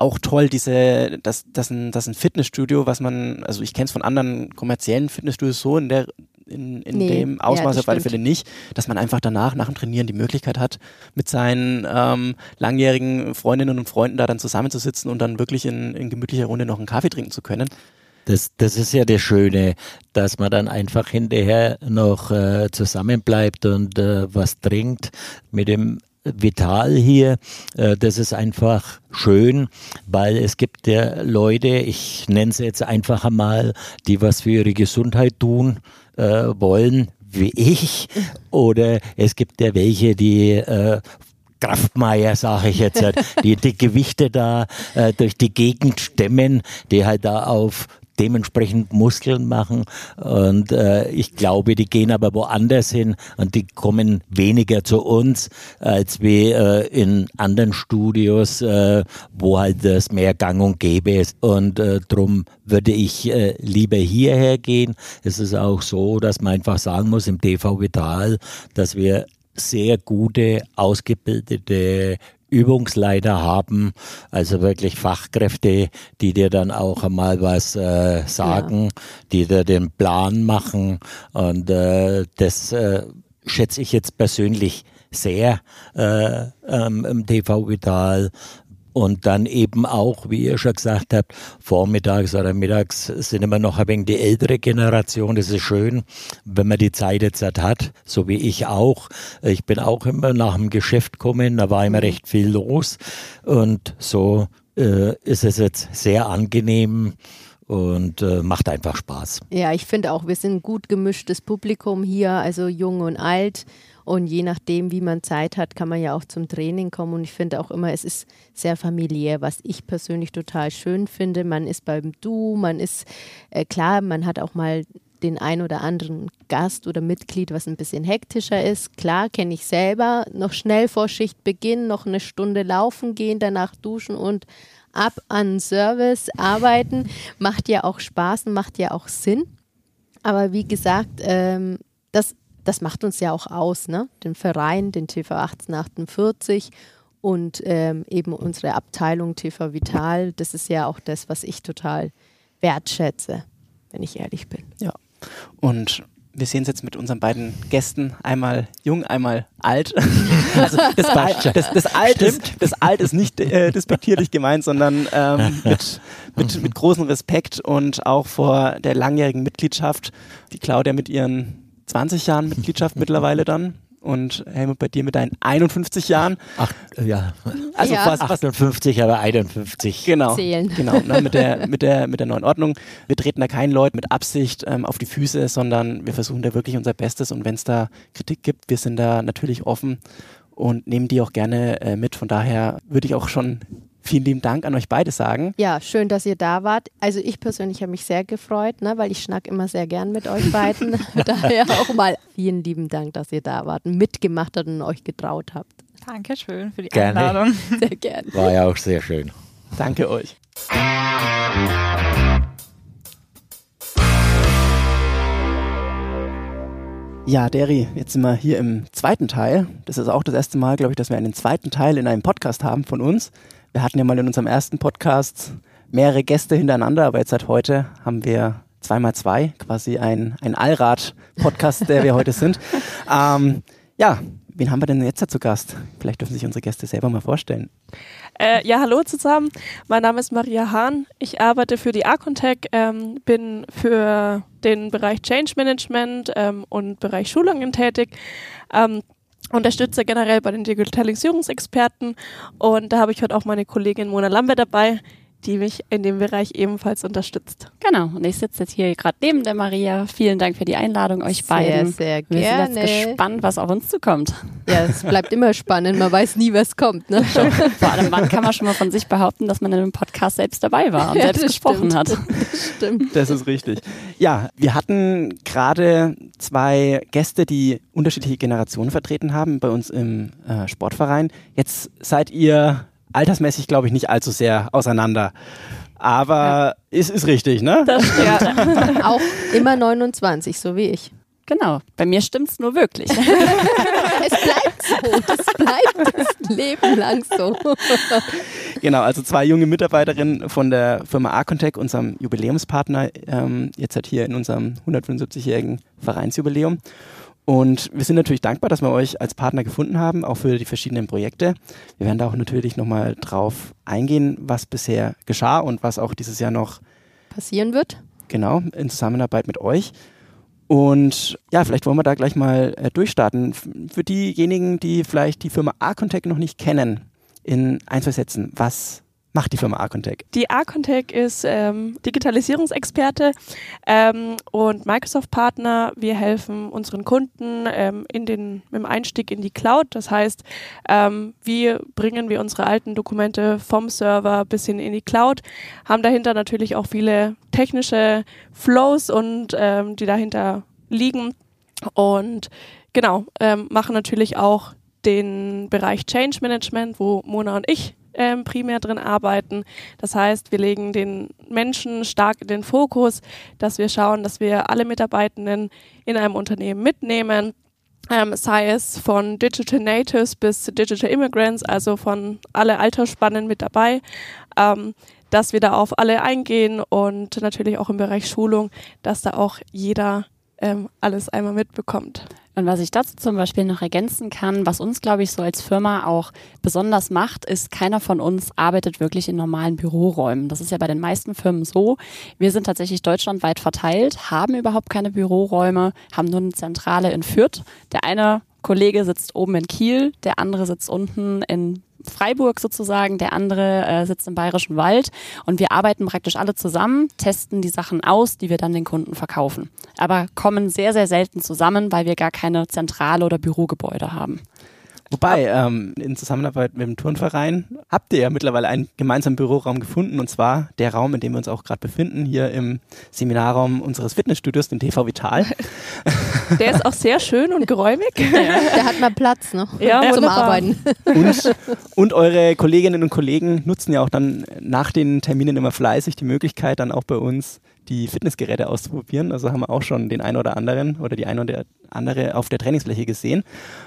auch toll, diese, das, das, ein, das ein Fitnessstudio, was man, also ich kenne es von anderen kommerziellen Fitnessstudios so in der in, in nee, dem Ausmaß ja, auf alle Fälle nicht, dass man einfach danach, nach dem Trainieren, die Möglichkeit hat, mit seinen ähm, langjährigen Freundinnen und Freunden da dann zusammenzusitzen und dann wirklich in, in gemütlicher Runde noch einen Kaffee trinken zu können. Das, das ist ja das Schöne, dass man dann einfach hinterher noch äh, zusammenbleibt und äh, was trinkt mit dem vital hier. Äh, das ist einfach schön, weil es gibt ja Leute, ich nenne sie jetzt einfach einmal, die was für ihre Gesundheit tun äh, wollen, wie ich. Oder es gibt ja welche, die äh, Kraftmeier, sage ich jetzt, die die Gewichte da äh, durch die Gegend stemmen, die halt da auf dementsprechend Muskeln machen. Und äh, ich glaube, die gehen aber woanders hin und die kommen weniger zu uns, als wie äh, in anderen Studios, äh, wo halt das mehr gang und gäbe ist. Und äh, darum würde ich äh, lieber hierher gehen. Es ist auch so, dass man einfach sagen muss, im TV Vital, dass wir sehr gute, ausgebildete Übungsleiter haben, also wirklich Fachkräfte, die dir dann auch einmal was äh, sagen, ja. die dir den Plan machen und äh, das äh, schätze ich jetzt persönlich sehr äh, ähm, im TV Vital, und dann eben auch, wie ihr schon gesagt habt, vormittags oder mittags sind immer noch ein wenig die ältere Generation. Das ist schön, wenn man die Zeit jetzt hat, so wie ich auch. Ich bin auch immer nach dem Geschäft gekommen, da war immer mhm. recht viel los. Und so äh, ist es jetzt sehr angenehm und äh, macht einfach Spaß. Ja, ich finde auch, wir sind ein gut gemischtes Publikum hier, also jung und alt. Und je nachdem, wie man Zeit hat, kann man ja auch zum Training kommen. Und ich finde auch immer, es ist sehr familiär, was ich persönlich total schön finde. Man ist beim Du, man ist äh, klar, man hat auch mal den ein oder anderen Gast oder Mitglied, was ein bisschen hektischer ist. Klar, kenne ich selber. Noch schnell vor Schichtbeginn, noch eine Stunde laufen gehen, danach duschen und ab an Service arbeiten. Macht ja auch Spaß und macht ja auch Sinn. Aber wie gesagt, ähm, das das macht uns ja auch aus, ne? den Verein, den TV 1848 und ähm, eben unsere Abteilung TV Vital. Das ist ja auch das, was ich total wertschätze, wenn ich ehrlich bin. Ja, und wir sehen es jetzt mit unseren beiden Gästen, einmal jung, einmal alt. also das, Alt, das, das, Alt, ist, das Alt ist nicht äh, despektierlich gemeint, sondern ähm, mit, mit, mit großem Respekt und auch vor der langjährigen Mitgliedschaft, die Claudia mit ihren 20 Jahren Mitgliedschaft mittlerweile dann. Und Helmut, bei dir mit deinen 51 Jahren. Ach, ja. Also ja. fast 58, aber 51. Genau. Zählen. Genau, ne, mit, der, mit, der, mit der neuen Ordnung. Wir treten da keinen Leuten mit Absicht ähm, auf die Füße, sondern wir versuchen da wirklich unser Bestes. Und wenn es da Kritik gibt, wir sind da natürlich offen und nehmen die auch gerne äh, mit. Von daher würde ich auch schon vielen lieben Dank an euch beide sagen. Ja, schön, dass ihr da wart. Also ich persönlich habe mich sehr gefreut, ne, weil ich schnack immer sehr gern mit euch beiden. Daher auch mal vielen lieben Dank, dass ihr da wart mitgemacht habt und euch getraut habt. Dankeschön für die gerne. Einladung. Sehr gerne. War ja auch sehr schön. Danke euch. Ja, Derry, jetzt sind wir hier im zweiten Teil. Das ist auch das erste Mal, glaube ich, dass wir einen zweiten Teil in einem Podcast haben von uns. Wir hatten ja mal in unserem ersten Podcast mehrere Gäste hintereinander, aber jetzt seit heute haben wir zweimal zwei, quasi ein, ein Allrad-Podcast, der wir heute sind. Ähm, ja, wen haben wir denn jetzt zu Gast? Vielleicht dürfen sich unsere Gäste selber mal vorstellen. Äh, ja, hallo zusammen. Mein Name ist Maria Hahn. Ich arbeite für die Arcontech, ähm, bin für den Bereich Change Management ähm, und Bereich Schulungen tätig. Ähm, unterstütze generell bei den Digitalisierungsexperten. Und da habe ich heute auch meine Kollegin Mona Lambe dabei, die mich in dem Bereich ebenfalls unterstützt. Genau, und ich sitze jetzt hier gerade neben der Maria. Vielen Dank für die Einladung, euch sehr, beiden. Sehr Wir gerne. sind jetzt gespannt, was auf uns zukommt. Ja, es bleibt immer spannend. Man weiß nie, was kommt. Ne? Vor allem, wann kann man schon mal von sich behaupten, dass man in einem Podcast selbst dabei war und Ja, selbst gesprochen stimmt. hat. Das stimmt. Das ist richtig. Ja, wir hatten gerade zwei Gäste, die unterschiedliche Generationen vertreten haben bei uns im äh, Sportverein. Jetzt seid ihr altersmäßig, glaube ich, nicht allzu sehr auseinander. Aber es ist richtig, ne? Das stimmt. Auch immer 29, so wie ich. Genau, bei mir stimmt's nur wirklich. Es bleibt so. Es bleibt das Leben lang so. Genau, also zwei junge Mitarbeiterinnen von der Firma Arcontech, unserem Jubiläumspartner, ähm, jetzt halt hier in unserem 175-jährigen Vereinsjubiläum. Und wir sind natürlich dankbar, dass wir euch als Partner gefunden haben, auch für die verschiedenen Projekte. Wir werden da auch natürlich nochmal drauf eingehen, was bisher geschah und was auch dieses Jahr noch Passieren wird. genau in Zusammenarbeit mit euch. Und ja, vielleicht wollen wir da gleich mal äh, durchstarten. Für diejenigen, die vielleicht die Firma Arcontech noch nicht kennen, in ein, zwei Sätzen, was macht die Firma Arcontech? Die Arcontech ist ähm, Digitalisierungsexperte ähm, und Microsoft-Partner. Wir helfen unseren Kunden ähm, in den, im Einstieg in die Cloud. Das heißt, ähm, wie bringen wir unsere alten Dokumente vom Server bis hin in die Cloud, haben dahinter natürlich auch viele technische Flows und ähm, die dahinter liegen. Und genau, ähm, machen natürlich auch den Bereich Change Management, wo Mona und ich ähm, primär drin arbeiten. Das heißt, wir legen den Menschen stark in den Fokus, dass wir schauen, dass wir alle Mitarbeitenden in einem Unternehmen mitnehmen. Ähm, sei es von Digital Natives bis Digital Immigrants, also von alle Altersspannen mit dabei, ähm, dass wir da auf alle eingehen und natürlich auch im Bereich Schulung, dass da auch jeder ähm, alles einmal mitbekommt. Und was ich dazu zum Beispiel noch ergänzen kann, was uns, glaube ich, so als Firma auch besonders macht, ist, keiner von uns arbeitet wirklich in normalen Büroräumen. Das ist ja bei den meisten Firmen so. Wir sind tatsächlich deutschlandweit verteilt, haben überhaupt keine Büroräume, haben nur eine Zentrale in Fürth. Der eine Kollege sitzt oben in Kiel, der andere sitzt unten in Freiburg sozusagen, der andere äh, sitzt im Bayerischen Wald und wir arbeiten praktisch alle zusammen, testen die Sachen aus, die wir dann den Kunden verkaufen. Aber kommen sehr, sehr selten zusammen, weil wir gar keine Zentrale oder Bürogebäude haben. Wobei, ähm, in Zusammenarbeit mit dem Turnverein habt ihr ja mittlerweile einen gemeinsamen Büroraum gefunden und zwar der Raum, in dem wir uns auch gerade befinden, hier im Seminarraum unseres Fitnessstudios, dem TV Vital. Der ist auch sehr schön und geräumig. Der hat mal Platz ne? Ja, zum wunderbar. Arbeiten. Und, und eure Kolleginnen und Kollegen nutzen ja auch dann nach den Terminen immer fleißig die Möglichkeit, dann auch bei uns die Fitnessgeräte auszuprobieren. Also haben wir auch schon den einen oder anderen oder die eine oder andere auf der Trainingsfläche gesehen.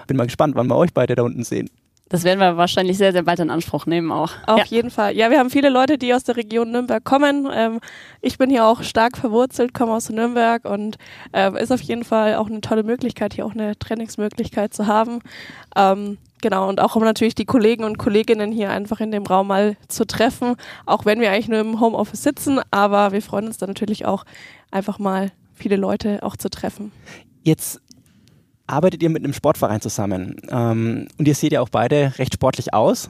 Bin mal gespannt, wann wir euch beide da unten sehen. Das werden wir wahrscheinlich sehr, sehr bald in Anspruch nehmen auch. Auf Ja. jeden Fall. Ja, wir haben viele Leute, die aus der Region Nürnberg kommen. Ähm, ich bin hier auch stark verwurzelt, komme aus Nürnberg und äh, ist auf jeden Fall auch eine tolle Möglichkeit, hier auch eine Trainingsmöglichkeit zu haben. Ähm, genau, und auch um natürlich die Kollegen und Kolleginnen hier einfach in dem Raum mal zu treffen, auch wenn wir eigentlich nur im Homeoffice sitzen, aber wir freuen uns dann natürlich auch einfach mal viele Leute auch zu treffen. Jetzt arbeitet ihr mit einem Sportverein zusammen ähm, und ihr seht ja auch beide recht sportlich aus.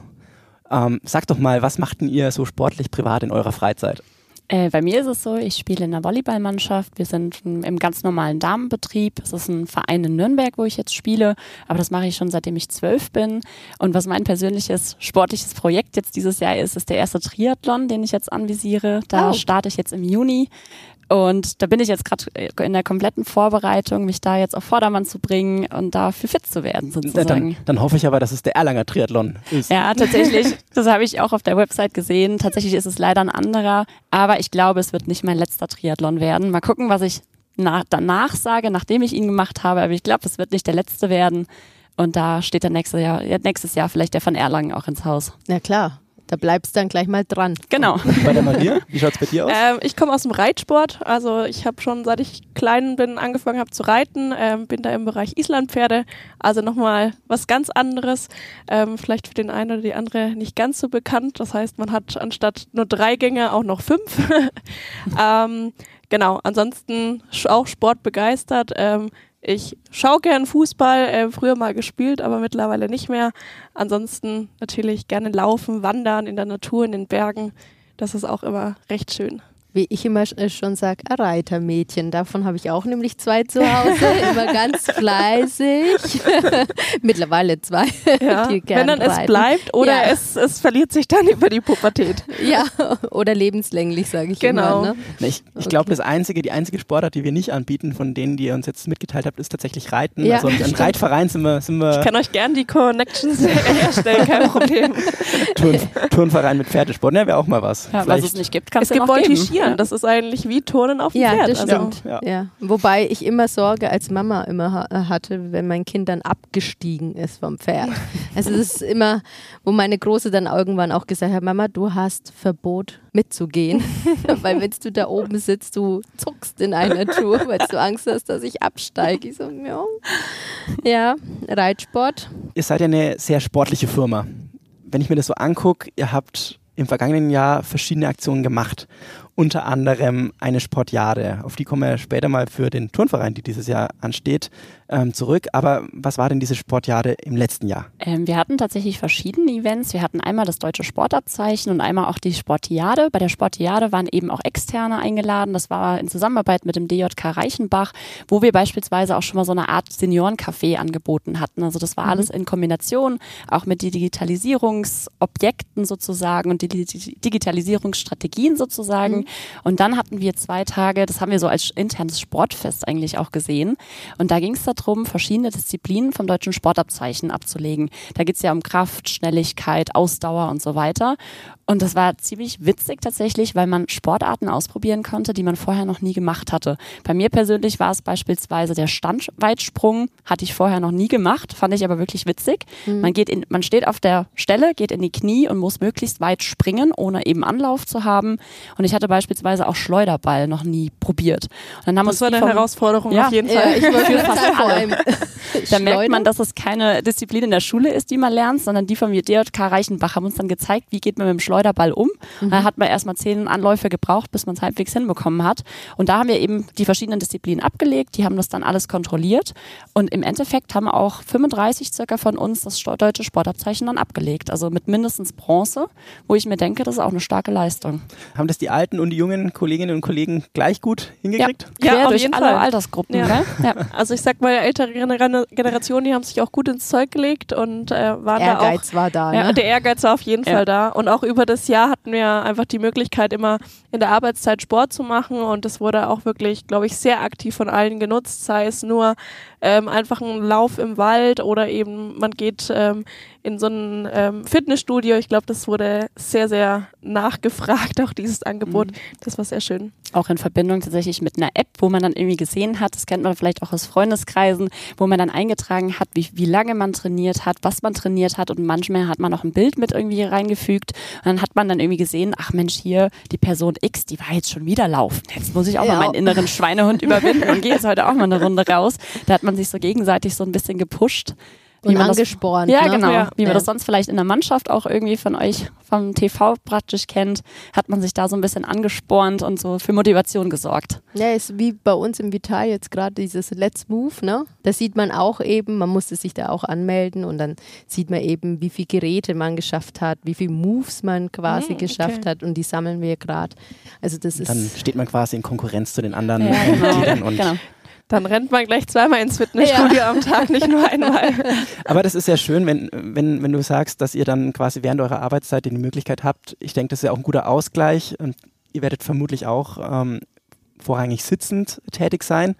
Ähm, sagt doch mal, was macht denn ihr so sportlich privat in eurer Freizeit? Äh, bei mir ist es so, ich spiele in einer Volleyballmannschaft. Wir sind im ganz normalen Damenbetrieb. Es ist ein Verein in Nürnberg, wo ich jetzt spiele. Aber das mache ich schon seitdem ich zwölf bin. Und was mein persönliches sportliches Projekt jetzt dieses Jahr ist, ist der erste Triathlon, den ich jetzt anvisiere. Da Oh. starte ich jetzt im Juni. Und da bin ich jetzt gerade in der kompletten Vorbereitung, mich da jetzt auf Vordermann zu bringen und dafür fit zu werden, sozusagen. Dann, dann hoffe ich aber, dass es der Erlanger Triathlon ist. Ja, tatsächlich. Das habe ich auch auf der Website gesehen. Tatsächlich ist es leider ein anderer. Aber ich glaube, es wird nicht mein letzter Triathlon werden. Mal gucken, was ich na danach sage, nachdem ich ihn gemacht habe. Aber ich glaube, es wird nicht der letzte werden. Und da steht dann nächstes Jahr, ja, nächstes Jahr vielleicht der von Erlangen auch ins Haus. Na klar. Da bleibst du dann gleich mal dran. Genau. Bei der Maria, wie schaut es bei dir aus? Ähm, ich komme aus dem Reitsport. Also ich habe schon, seit ich klein bin, angefangen habe zu reiten. Ähm, bin da im Bereich Islandpferde. Also nochmal was ganz anderes. Ähm, vielleicht für den einen oder die andere nicht ganz so bekannt. Das heißt, man hat anstatt nur drei Gänge auch noch fünf. ähm, genau, ansonsten auch sportbegeistert. Ich schaue gern Fußball, äh, früher mal gespielt, aber mittlerweile nicht mehr. Ansonsten natürlich gerne laufen, wandern in der Natur, in den Bergen. Das ist auch immer recht schön wie ich immer äh, schon sage, ein Reitermädchen. Davon habe ich auch nämlich zwei zu Hause, immer ganz fleißig. Mittlerweile zwei. Ja, die wenn dann reiten. es bleibt oder ja. es, es verliert sich dann über die Pubertät. Ja, oder lebenslänglich, sage ich genau. immer. Ne? Ich, ich okay. glaube, das einzige, die einzige Sportart, die wir nicht anbieten, von denen, die ihr uns jetzt mitgeteilt habt, ist tatsächlich Reiten. Ja, also im Reitverein sind wir, sind wir. Ich kann euch gern die Connections herstellen, kein Problem. Turn, Turnverein mit Pferdesport, ne, wäre auch mal was. Ja, was es nicht gibt, kann es gibt Voltigieren. Turnieren. Das ist eigentlich wie Turnen auf dem ja, Pferd. Das also, stimmt. Ja. ja. Wobei ich immer Sorge als Mama immer ha hatte, wenn mein Kind dann abgestiegen ist vom Pferd. also das ist immer, wo meine Große dann irgendwann auch gesagt hat, Mama, du hast Verbot mitzugehen. weil wenn du da oben sitzt, du zuckst in einer Tour, weil du Angst hast, dass ich absteige. Ich so, ja. ja, Reitsport. Ihr seid ja eine sehr sportliche Firma. Wenn ich mir das so angucke, ihr habt im vergangenen Jahr verschiedene Aktionen gemacht unter anderem eine Sportjade. Auf die kommen wir später mal für den Turnverein, die dieses Jahr ansteht, ähm, zurück. Aber was war denn diese Sportjade im letzten Jahr? Ähm, wir hatten tatsächlich verschiedene Events. Wir hatten einmal das deutsche Sportabzeichen und einmal auch die Sportiade. Bei der Sportiade waren eben auch Externe eingeladen. Das war in Zusammenarbeit mit dem DJK Reichenbach, wo wir beispielsweise auch schon mal so eine Art Seniorencafé angeboten hatten. Also das war mhm. alles in Kombination, auch mit Digitalisierungsobjekten sozusagen und die Digitalisierungsstrategien sozusagen. Mhm. Und dann hatten wir zwei Tage, das haben wir so als internes Sportfest eigentlich auch gesehen. Und da ging es darum, verschiedene Disziplinen vom deutschen Sportabzeichen abzulegen. Da geht es ja um Kraft, Schnelligkeit, Ausdauer und so weiter. Und das war ziemlich witzig tatsächlich, weil man Sportarten ausprobieren konnte, die man vorher noch nie gemacht hatte. Bei mir persönlich war es beispielsweise der Standweitsprung, hatte ich vorher noch nie gemacht, fand ich aber wirklich witzig. Mhm. Man geht in, man steht auf der Stelle, geht in die Knie und muss möglichst weit springen, ohne eben Anlauf zu haben. Und ich hatte beispielsweise auch Schleuderball noch nie probiert. Und dann haben das war eine Herausforderung ja, auf jeden Fall. Ja, ich für fast alle. da merkt man, dass es keine Disziplin in der Schule ist, die man lernt, sondern die von mir, DJK Reichenbach, haben uns dann gezeigt, wie geht man mit dem Schleuderball um. Mhm. Da hat man erstmal zehn Anläufe gebraucht, bis man es halbwegs hinbekommen hat. Und da haben wir eben die verschiedenen Disziplinen abgelegt, die haben das dann alles kontrolliert. Und im Endeffekt haben auch 35 circa von uns das deutsche Sportabzeichen dann abgelegt. Also mit mindestens Bronze, wo ich mir denke, das ist auch eine starke Leistung. Haben das die alten und die jungen Kolleginnen und Kollegen gleich gut hingekriegt? Ja, ja durch alle Fall. Altersgruppen. Ja. ja. Also ich sag mal, ältere Generation, die haben sich auch gut ins Zeug gelegt und äh, waren Ehrgeiz da auch. war da. Ne? Ja, der Ehrgeiz war auf jeden Fall da. Und auch über das Jahr hatten wir einfach die Möglichkeit, immer in der Arbeitszeit Sport zu machen und das wurde auch wirklich, glaube ich, sehr aktiv von allen genutzt, sei es nur ähm, einfach ein Lauf im Wald oder eben man geht ähm, in so ein ähm, Fitnessstudio. Ich glaube, das wurde sehr, sehr nachgefragt, auch dieses Angebot. Mhm. Das war sehr schön. Auch in Verbindung tatsächlich mit einer App, wo man dann irgendwie gesehen hat, das kennt man vielleicht auch aus Freundeskreisen, wo man dann eingetragen hat, wie, wie lange man trainiert hat, was man trainiert hat und manchmal hat man auch ein Bild mit irgendwie reingefügt und dann hat man dann irgendwie gesehen, ach Mensch, hier die Person X, die war jetzt schon wieder laufen. Jetzt muss ich auch ja. mal meinen inneren Schweinehund überwinden und gehe jetzt heute auch mal eine Runde raus. Da hat man sich so gegenseitig so ein bisschen gepusht wie man angespornt. Das, ja, ne? genau. Ja. Wie man ja. das sonst vielleicht in der Mannschaft auch irgendwie von euch vom TV praktisch kennt, hat man sich da so ein bisschen angespornt und so für Motivation gesorgt. Ja, ist wie bei uns im Vital jetzt gerade dieses Let's Move, ne? Da sieht man auch eben, man musste sich da auch anmelden und dann sieht man eben, wie viele Geräte man geschafft hat, wie viele Moves man quasi mhm, geschafft okay. hat und die sammeln wir gerade. Also das ist dann steht man quasi in Konkurrenz zu den anderen ja, genau. und genau. Dann rennt man gleich zweimal ins Fitnessstudio ja. am Tag, nicht nur einmal. Aber das ist ja schön, wenn, wenn, wenn du sagst, dass ihr dann quasi während eurer Arbeitszeit die Möglichkeit habt. Ich denke, das ist ja auch ein guter Ausgleich und ihr werdet vermutlich auch ähm, vorrangig sitzend tätig sein.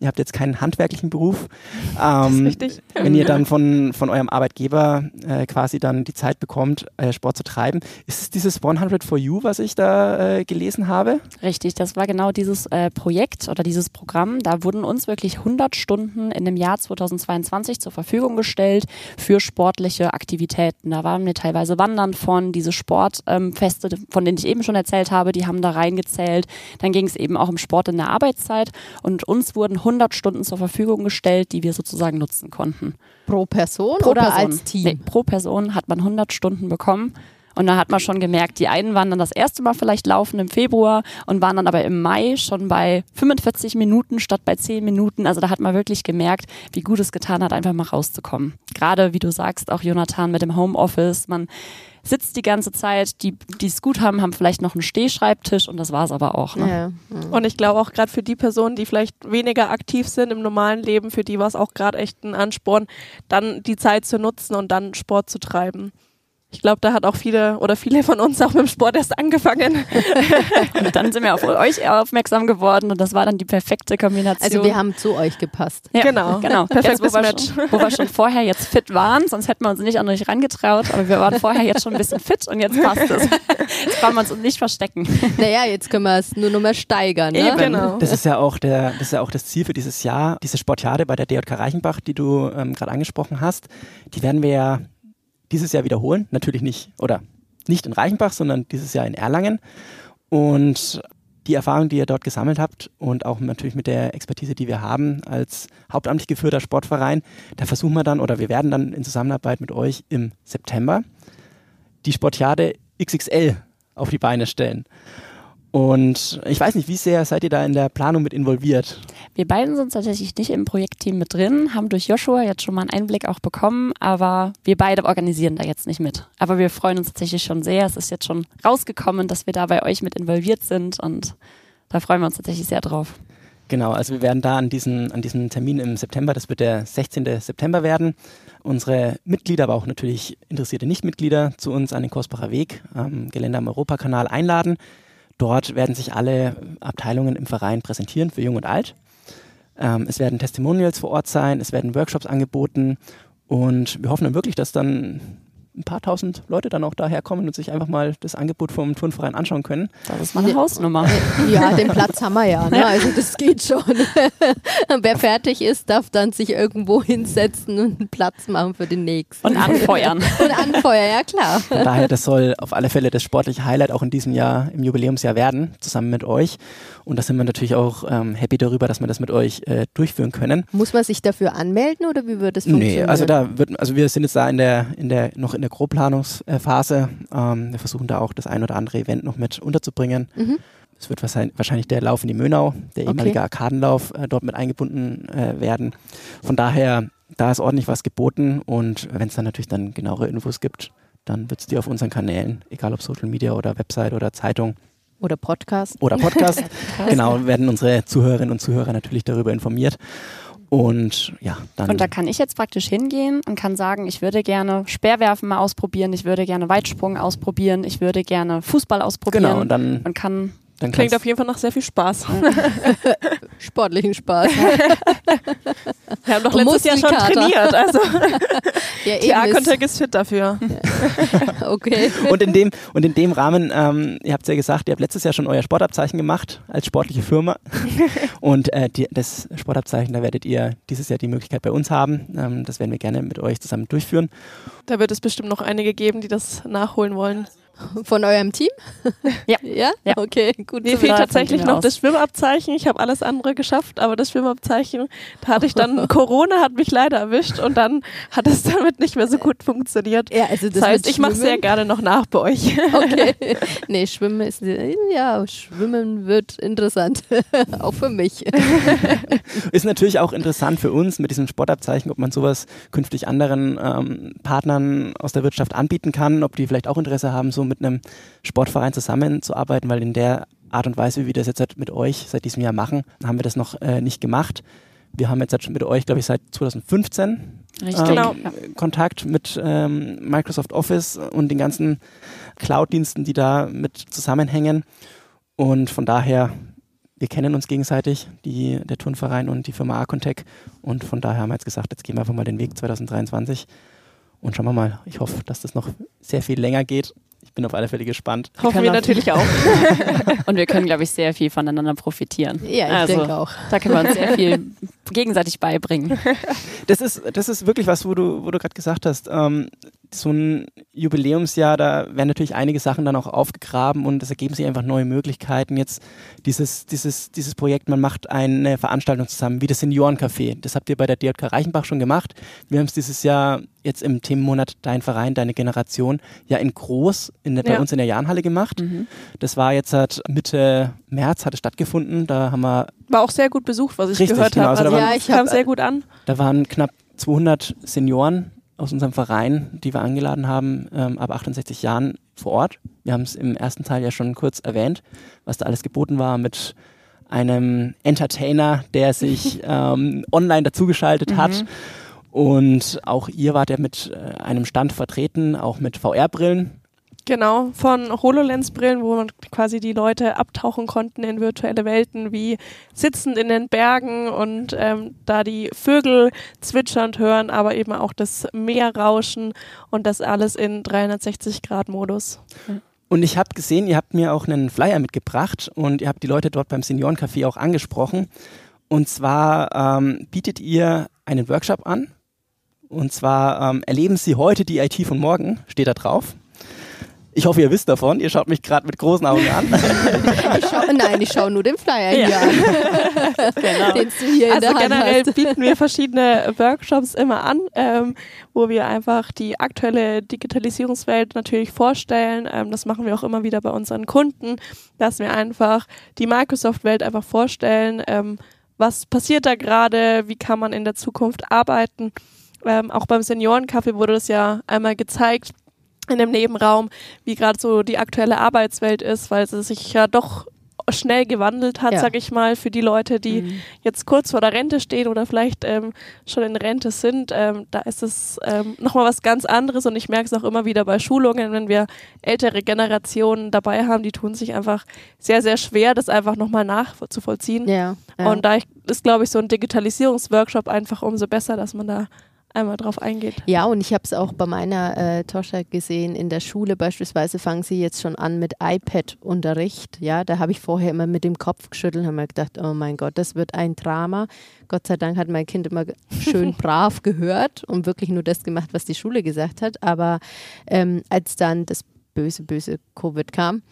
Ihr habt jetzt keinen handwerklichen Beruf. Ähm, richtig. Wenn ihr dann von, von eurem Arbeitgeber äh, quasi dann die Zeit bekommt, äh, Sport zu treiben. Ist es dieses 100 for You, was ich da äh, gelesen habe? Richtig, das war genau dieses äh, Projekt oder dieses Programm. Da wurden uns wirklich 100 Stunden in dem Jahr 2022 zur Verfügung gestellt für sportliche Aktivitäten. Da waren wir teilweise wandern von, diese Sportfeste, ähm, von denen ich eben schon erzählt habe, die haben da reingezählt. Dann ging es eben auch um Sport in der Arbeitszeit und uns wurden 100 Stunden zur Verfügung gestellt, die wir sozusagen nutzen konnten. Pro Person Pro oder Person. als Team? Nee, pro Person hat man 100 Stunden bekommen. Und da hat man schon gemerkt, die einen waren dann das erste Mal vielleicht laufen im Februar und waren dann aber im Mai schon bei 45 Minuten statt bei 10 Minuten. Also da hat man wirklich gemerkt, wie gut es getan hat, einfach mal rauszukommen. Gerade wie du sagst, auch Jonathan mit dem Homeoffice. Man sitzt die ganze Zeit, die, die es gut haben, haben vielleicht noch einen Stehschreibtisch und das war es aber auch. Ne? Ja. Und ich glaube auch gerade für die Personen, die vielleicht weniger aktiv sind im normalen Leben, für die war es auch gerade echt ein Ansporn, dann die Zeit zu nutzen und dann Sport zu treiben. Ich glaube, da hat auch viele oder viele von uns auch mit dem Sport erst angefangen. Und dann sind wir auf euch aufmerksam geworden und das war dann die perfekte Kombination. Also wir haben zu euch gepasst. Ja, Genau. genau. Perfektes Jetzt, wo, wir schon, wo wir schon vorher jetzt fit waren, sonst hätten wir uns nicht an euch rangetraut, aber wir waren vorher jetzt schon ein bisschen fit und jetzt passt es. Jetzt brauchen wir uns nicht verstecken. Naja, jetzt können wir es nur noch mal steigern. Ne? Eben. Genau. Das ist ja auch der, das ist ja auch das Ziel für dieses Jahr. Diese Sportjahre bei der DJK Reichenbach, die du ähm, gerade angesprochen hast, die werden wir ja dieses Jahr wiederholen. Natürlich nicht, oder nicht in Reichenbach, sondern dieses Jahr in Erlangen. Und die Erfahrung, die ihr dort gesammelt habt und auch natürlich mit der Expertise, die wir haben als hauptamtlich geführter Sportverein, da versuchen wir dann oder wir werden dann in Zusammenarbeit mit euch im September die Sportjade XXL auf die Beine stellen. Und ich weiß nicht, wie sehr seid ihr da in der Planung mit involviert? Wir beiden sind tatsächlich nicht im Projektteam mit drin, haben durch Joshua jetzt schon mal einen Einblick auch bekommen, aber wir beide organisieren da jetzt nicht mit. Aber wir freuen uns tatsächlich schon sehr. Es ist jetzt schon rausgekommen, dass wir da bei euch mit involviert sind und da freuen wir uns tatsächlich sehr drauf. Genau, also wir werden da an diesen, an diesen Termin im September, das wird der 16. September werden, unsere Mitglieder, aber auch natürlich interessierte Nichtmitglieder zu uns an den Korsbacher Weg am Gelände am Europakanal einladen. Dort werden sich alle Abteilungen im Verein präsentieren für Jung und Alt. Ähm, es werden Testimonials vor Ort sein, es werden Workshops angeboten und wir hoffen dann wirklich, dass dann ein paar tausend Leute dann auch daherkommen und sich einfach mal das Angebot vom Turnverein anschauen können. Das ist mal eine Hausnummer. Ja, den Platz haben wir ja. Ne? Also das geht schon. Wer fertig ist, darf dann sich irgendwo hinsetzen und einen Platz machen für den nächsten. Und anfeuern. Und anfeuern, ja klar. Von daher, das soll auf alle Fälle das sportliche Highlight auch in diesem Jahr, im Jubiläumsjahr werden, zusammen mit euch. Und da sind wir natürlich auch ähm, happy darüber, dass wir das mit euch äh, durchführen können. Muss man sich dafür anmelden oder wie wird das funktionieren? Nee, also da wird, also wir sind jetzt da in der, in der, noch in der Grobplanungsphase. Ähm, wir versuchen da auch das ein oder andere Event noch mit unterzubringen. Mhm. Es wird wahrscheinlich der Lauf in die Mönau, der Okay. ehemalige Arkadenlauf, äh, dort mit eingebunden äh, werden. Von daher, da ist ordentlich was geboten und wenn es dann natürlich dann genauere Infos gibt, dann wird es die auf unseren Kanälen, egal ob Social Media oder Website oder Zeitung Oder Podcast. oder Podcast, genau, werden unsere Zuhörerinnen und Zuhörer natürlich darüber informiert. Und ja, dann. Und da kann ich jetzt praktisch hingehen und kann sagen, ich würde gerne Speerwerfen mal ausprobieren, ich würde gerne Weitsprung ausprobieren, ich würde gerne Fußball ausprobieren genau, und dann, und kann dann Klingt auf jeden Fall nach sehr viel Spaß. Sportlichen Spaß. Wir haben doch letztes Jahr schon trainiert, also Ja, die A-Contact ist fit dafür. ist, okay. Und in dem, und in dem Rahmen, ähm, ihr habt es ja gesagt, ihr habt letztes Jahr schon euer Sportabzeichen gemacht als sportliche Firma. und äh, die, das Sportabzeichen, da werdet ihr dieses Jahr die Möglichkeit bei uns haben. Ähm, das werden wir gerne mit euch zusammen durchführen. Da wird es bestimmt noch einige geben, die das nachholen wollen. Von eurem Team? Ja. Ja? Ja. Okay, gut. Mir fehlt tatsächlich noch aus. das Schwimmabzeichen. Ich habe alles andere geschafft, aber das Schwimmabzeichen, da hatte ich dann Corona, hat mich leider erwischt und dann hat es damit nicht mehr so gut funktioniert. Ja, also das, Das heißt, ich mache sehr gerne noch nach bei euch. Okay. Nee, Schwimmen ist, ja, Schwimmen wird interessant. Auch für mich. Ist natürlich auch interessant für uns mit diesem Sportabzeichen, ob man sowas künftig anderen ähm, Partnern aus der Wirtschaft anbieten kann, ob die vielleicht auch Interesse haben, so mit einem Sportverein zusammenzuarbeiten, weil in der Art und Weise, wie wir das jetzt halt mit euch seit diesem Jahr machen, haben wir das noch äh, nicht gemacht. Wir haben jetzt halt mit euch, glaube ich, seit 2015 richtig. ähm, Genau. Ja. Kontakt mit ähm, Microsoft Office und den ganzen Cloud-Diensten, die da mit zusammenhängen. Und von daher, wir kennen uns gegenseitig, die, der Turnverein und die Firma Arcontech. Und von daher haben wir jetzt gesagt, jetzt gehen wir einfach mal den Weg 2023 und schauen wir mal. Ich hoffe, dass das noch sehr viel länger geht. Ich bin auf alle Fälle gespannt. Hoffen wir natürlich auch. Und wir können, glaube ich, sehr viel voneinander profitieren. Ja, ich Also, denke auch. Da können wir uns sehr viel gegenseitig beibringen. Das ist, das ist wirklich was, wo du, wo du gerade gesagt hast. Ähm, so ein Jubiläumsjahr, da werden natürlich einige Sachen dann auch aufgegraben und es ergeben sich einfach neue Möglichkeiten. Jetzt dieses, dieses, dieses Projekt, man macht eine Veranstaltung zusammen, wie das Seniorencafé. Das habt ihr bei der DJK Reichenbach schon gemacht. Wir haben es dieses Jahr jetzt im Themenmonat Dein Verein, Deine Generation ja in groß in der, bei Ja. uns in der Jahnhalle gemacht. Das war jetzt seit Mitte März, hat es stattgefunden. Da haben wir War auch sehr gut besucht, was ich Richtig, gehört genau. habe. Also Also, ja, Ja, ich kam sehr gut an. Da waren knapp 200 Senioren aus unserem Verein, die wir eingeladen haben, ähm, ab 68 Jahren vor Ort. Wir haben es im ersten Teil ja schon kurz erwähnt, was da alles geboten war mit einem Entertainer, der sich ähm, online dazugeschaltet hat. Und auch ihr wart ja mit äh, einem Stand vertreten, auch mit VR-Brillen. Genau, von HoloLens-Brillen, wo man quasi die Leute abtauchen konnten in virtuelle Welten, wie sitzend in den Bergen und ähm, da die Vögel zwitschernd hören, aber eben auch das Meer rauschen und das alles in 360-Grad-Modus. Und ich habe gesehen, ihr habt mir auch einen Flyer mitgebracht und ihr hapt die Leute dort beim Seniorencafé auch angesprochen. Und zwar ähm, bietet ihr einen Workshop an. Und zwar ähm, erleben Sie heute die IT von morgen, steht da drauf. Ich hoffe, ihr wisst davon. Ihr schaut mich gerade mit großen Augen an. Ich schau, nein, ich schaue nur den Flyer hier an, den du hier in Also der Hand generell hast. bieten wir verschiedene Workshops immer an, ähm, wo wir einfach die aktuelle Digitalisierungswelt natürlich vorstellen. Ähm, das machen wir auch immer wieder bei unseren Kunden, dass wir einfach die Microsoft-Welt einfach vorstellen. Ähm, was passiert da gerade? Wie kann man in der Zukunft arbeiten? Ähm, auch beim Seniorencafé wurde das ja einmal gezeigt in dem Nebenraum, wie gerade so die aktuelle Arbeitswelt ist, weil sie sich ja doch schnell gewandelt hat, Ja. sag ich mal, für die Leute, die Mhm. jetzt kurz vor der Rente stehen oder vielleicht ähm, schon in Rente sind. Ähm, da ist es ähm, nochmal was ganz anderes und ich merke es auch immer wieder bei Schulungen, wenn wir ältere Generationen dabei haben, die tun sich einfach sehr, sehr schwer, das einfach nochmal nachzuvollziehen. Ja, ja. Und da ist, glaube ich, so ein Digitalisierungsworkshop einfach umso besser, dass man da einmal drauf eingeht. Ja, und ich habe es auch bei meiner äh, Tochter gesehen. In der Schule beispielsweise fangen sie jetzt schon an mit iPad-Unterricht. Ja, da habe ich vorher immer mit dem Kopf geschüttelt und habe mir gedacht, oh mein Gott, das wird ein Drama. Gott sei Dank hat mein Kind immer schön brav gehört und wirklich nur das gemacht, was die Schule gesagt hat. Aber ähm, als dann das böse, böse Covid kam,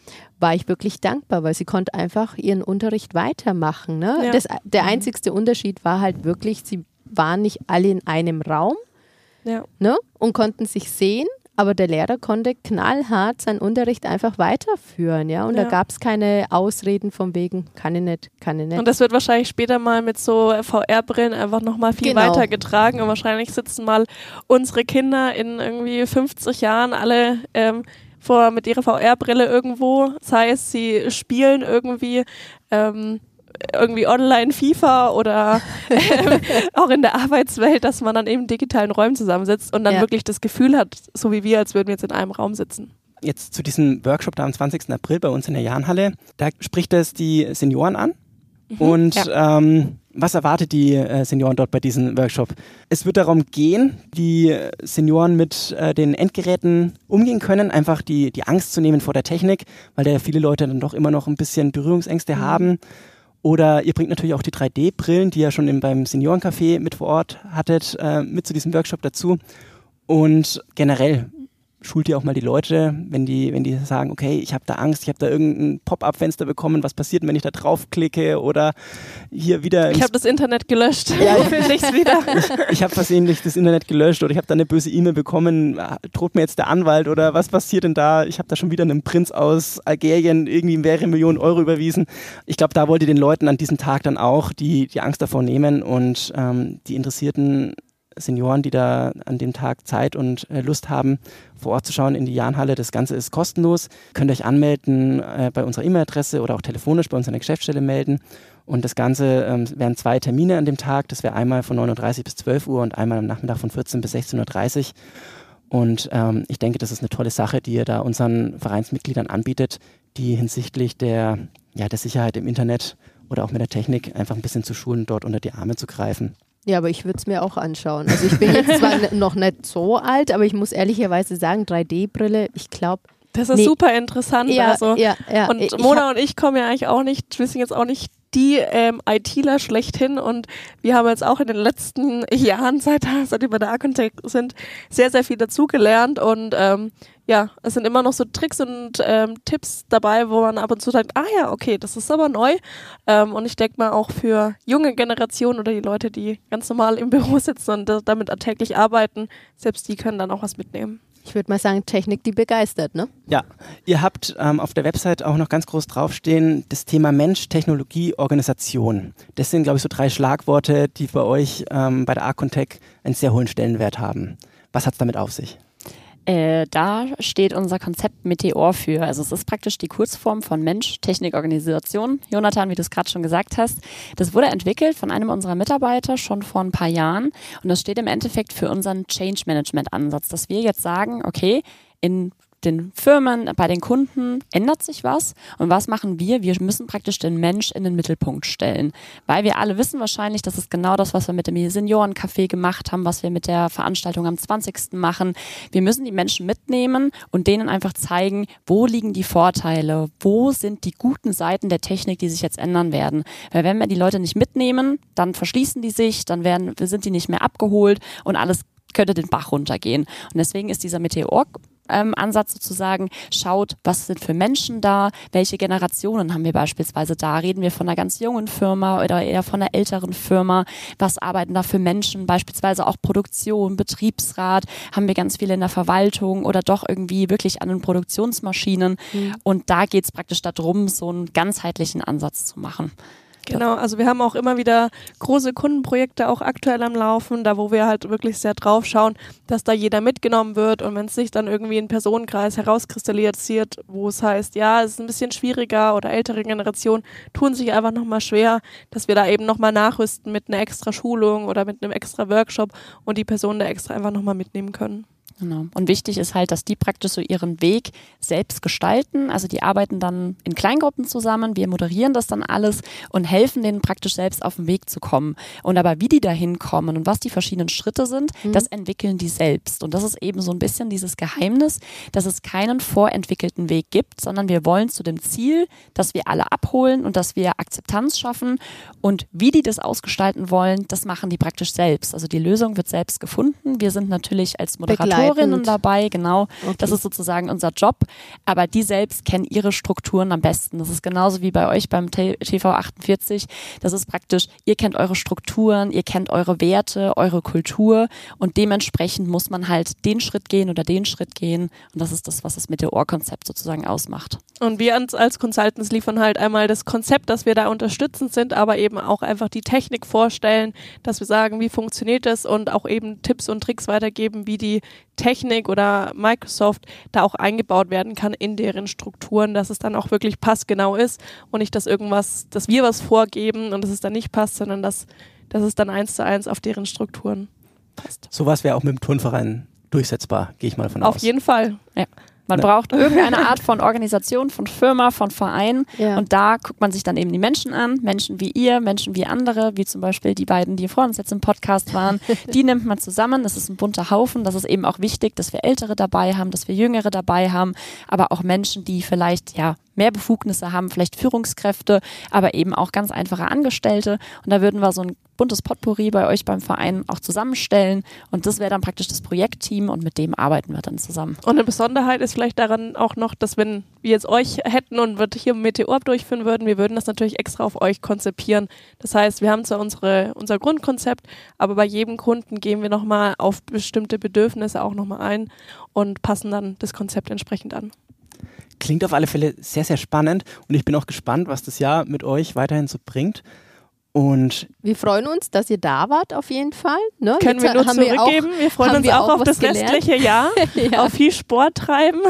war ich wirklich dankbar, weil sie konnte einfach ihren Unterricht weitermachen. Ne? Ja. Das, der einzigste Unterschied war halt wirklich, sie waren nicht alle in einem Raum Ja. ne? und konnten sich sehen, aber der Lehrer konnte knallhart seinen Unterricht einfach weiterführen, ja. Und Ja. da gab es keine Ausreden von wegen, kann ich nicht, kann ich nicht. Und das wird wahrscheinlich später mal mit so VR-Brillen einfach nochmal viel Genau. weitergetragen und wahrscheinlich sitzen mal unsere Kinder in irgendwie 50 Jahren alle ähm, vor mit ihrer VR-Brille irgendwo, sei es sie spielen irgendwie ähm, irgendwie online FIFA oder ähm, auch in der Arbeitswelt, dass man dann eben in digitalen Räumen zusammensitzt und dann Ja. wirklich das Gefühl hat, so wie wir, als würden wir jetzt in einem Raum sitzen. Jetzt zu diesem Workshop da am 20. April bei uns in der Jahnhalle. Da spricht es die Senioren an. Und ähm, was erwartet die äh, Senioren dort bei diesem Workshop? Es wird darum gehen, wie Senioren mit äh, den Endgeräten umgehen können, einfach die, die Angst zu nehmen vor der Technik, weil da ja viele Leute dann doch immer noch ein bisschen Berührungsängste haben. Oder ihr bringt natürlich auch die 3D-Brillen, die ihr schon im, beim Seniorencafé mit vor Ort hattet, äh, mit zu diesem Workshop dazu. Und generell schult ihr auch mal die Leute, wenn die, wenn die sagen, okay, ich habe da Angst, ich habe da irgendein Pop-up-Fenster bekommen, was passiert, wenn ich da draufklicke oder hier wieder Ich habe das Internet gelöscht. Ja, ich will nichts wieder. ich habe versehentlich das Internet gelöscht oder ich habe da eine böse E-Mail bekommen, droht mir jetzt der Anwalt oder was passiert denn da? Ich habe da schon wieder einem Prinz aus Algerien irgendwie mehrere Millionen Euro überwiesen. Ich glaube, da wollt ihr den Leuten an diesem Tag dann auch die, die Angst davor nehmen und ähm, die interessierten Senioren, die da an dem Tag Zeit und äh, Lust haben, vor Ort zu schauen in die Jahnhalle. Das Ganze ist kostenlos. Könnt euch anmelden äh, bei unserer E-Mail-Adresse oder auch telefonisch bei uns an der Geschäftsstelle melden. Und das Ganze ähm, wären zwei Termine an dem Tag. Das wäre einmal von 9.30 Uhr bis 12 Uhr und einmal am Nachmittag von 14 bis 16.30 Uhr. Und ähm, ich denke, das ist eine tolle Sache, die ihr da unseren Vereinsmitgliedern anbietet, die hinsichtlich der, ja, der Sicherheit im Internet oder auch mit der Technik einfach ein bisschen zu schulen, dort unter die Arme zu greifen. Ja, aber ich würde es mir auch anschauen. Also ich bin jetzt zwar noch nicht so alt, aber ich muss ehrlicherweise sagen, 3D-Brille, ich glaube, Das ist Nee. super interessant. ja, also. ja, ja. Und ich Mona und ich kommen ja eigentlich auch nicht, wir sind jetzt auch nicht die ähm, ITler schlechthin und wir haben jetzt auch in den letzten Jahren, seit, seit wir bei der Architect sind, sehr, sehr viel dazugelernt und ähm, ja, es sind immer noch so Tricks und ähm, Tipps dabei, wo man ab und zu sagt, ah ja, okay, das ist aber neu ähm, und ich denke mal auch für junge Generationen oder die Leute, die ganz normal im Büro sitzen und da, damit täglich arbeiten, selbst die können dann auch was mitnehmen. Ich würde mal sagen, Technik, die begeistert, ne? Ja, ihr habt ähm, auf der Website auch noch ganz groß draufstehen, das Thema Mensch, Technologie, Organisation. Das sind, glaube ich, so drei Schlagworte, die bei euch ähm, bei der Arcontech einen sehr hohen Stellenwert haben. Was hat es damit auf sich? Äh, da steht unser Konzept Meteor für. Also es ist praktisch die Kurzform von Mensch, Technik, Organisation. Jonathan, wie du es gerade schon gesagt hast, das wurde entwickelt von einem unserer Mitarbeiter schon vor ein paar Jahren und das steht im Endeffekt für unseren Change Management Ansatz, dass wir jetzt sagen, okay, in den Firmen, bei den Kunden ändert sich was. Und was machen wir? Wir müssen praktisch den Mensch in den Mittelpunkt stellen. Weil wir alle wissen wahrscheinlich, das ist genau das, was wir mit dem Seniorencafé gemacht haben, was wir mit der Veranstaltung am 20. machen. Wir müssen die Menschen mitnehmen und denen einfach zeigen, wo liegen die Vorteile, wo sind die guten Seiten der Technik, die sich jetzt ändern werden. Weil wenn wir die Leute nicht mitnehmen, dann verschließen die sich, dann werden, sind die nicht mehr abgeholt und alles könnte den Bach runtergehen. Und deswegen ist dieser Meteor ähm, Ansatz sozusagen schaut, was sind für Menschen da, welche Generationen haben wir beispielsweise da, reden wir von einer ganz jungen Firma oder eher von einer älteren Firma, was arbeiten da für Menschen, beispielsweise auch Produktion, Betriebsrat, haben wir ganz viele in der Verwaltung oder doch irgendwie wirklich an den Produktionsmaschinen? Und da geht es praktisch darum, so einen ganzheitlichen Ansatz zu machen. Genau, also wir haben auch immer wieder große Kundenprojekte auch aktuell am Laufen, da wo wir halt wirklich sehr drauf schauen, dass da jeder mitgenommen wird und wenn es sich dann irgendwie ein Personenkreis herauskristallisiert, wo es heißt, ja, es ist ein bisschen schwieriger oder ältere Generationen tun sich einfach nochmal schwer, dass wir da eben nochmal nachrüsten mit einer extra Schulung oder mit einem extra Workshop und die Personen da extra einfach nochmal mitnehmen können. Genau. Und wichtig ist halt, dass die praktisch so ihren Weg selbst gestalten. Also die arbeiten dann in Kleingruppen zusammen, wir moderieren das dann alles und helfen denen praktisch selbst auf den Weg zu kommen. Und aber wie die da hinkommen und was die verschiedenen Schritte sind, das entwickeln die selbst. Und das ist eben so ein bisschen dieses Geheimnis, dass es keinen vorentwickelten Weg gibt, sondern wir wollen zu dem Ziel, dass wir alle abholen und dass wir Akzeptanz schaffen. Und wie die das ausgestalten wollen, das machen die praktisch selbst. Also die Lösung wird selbst gefunden. Wir sind natürlich als Moderatorinnen Begleitend. dabei, genau. Okay. Das ist sozusagen unser Job. Aber die selbst kennen ihre Strukturen am besten. Das ist genauso wie bei euch beim T- TV 48. Das ist praktisch, ihr kennt eure Strukturen, ihr kennt eure Werte, eure Kultur und dementsprechend muss man halt den Schritt gehen oder den Schritt gehen. Und das ist das, was das Meteor-Konzept sozusagen ausmacht. Und wir als Consultants liefern halt einmal das Konzept, dass wir da unterstützend sind, aber eben auch einfach die Technik vorstellen, dass wir sagen, wie funktioniert das und auch eben Tipps und Tricks weitergeben, wie die Technik oder Microsoft da auch eingebaut werden kann in deren Strukturen, dass es dann auch wirklich passgenau ist und nicht, dass irgendwas, dass wir was vorgeben und dass es dann nicht passt, sondern dass, dass es dann eins zu eins auf deren Strukturen passt. Sowas wäre auch mit dem Turnverein durchsetzbar, gehe ich mal von Auf aus. jeden Fall. Man Ne. braucht irgendeine Art von Organisation, von Firma, von Verein. Ja. Und da guckt man sich dann eben die Menschen an, Menschen wie ihr, Menschen wie andere, wie zum Beispiel die beiden, die vor uns jetzt im Podcast waren. Die nimmt man zusammen. Das ist ein bunter Haufen. Das ist eben auch wichtig, dass wir Ältere dabei haben, dass wir Jüngere dabei haben, aber auch Menschen, die vielleicht ja mehr Befugnisse haben, vielleicht Führungskräfte, aber eben auch ganz einfache Angestellte. Und da würden wir so ein buntes Potpourri bei euch beim Verein auch zusammenstellen. Und das wäre dann praktisch das Projektteam und mit dem arbeiten wir dann zusammen. Und eine Besonderheit ist vielleicht daran auch noch, dass wenn wir jetzt euch hätten und wir hier Meteor durchführen würden, wir würden das natürlich extra auf euch konzipieren. Das heißt, wir haben zwar unsere, unser Grundkonzept, aber bei jedem Kunden gehen wir nochmal auf bestimmte Bedürfnisse auch nochmal ein und passen dann das Konzept entsprechend an. Klingt auf alle Fälle sehr, sehr spannend und ich bin auch gespannt, was das Jahr mit euch weiterhin so bringt. Und Wir freuen uns, dass ihr da wart, auf jeden Fall. Ne? Können Jetzt wir nur zurückgeben. Wir, freuen haben uns wir auch, auch auf das gelernt. restliche Jahr, ja, auf viel Sport treiben.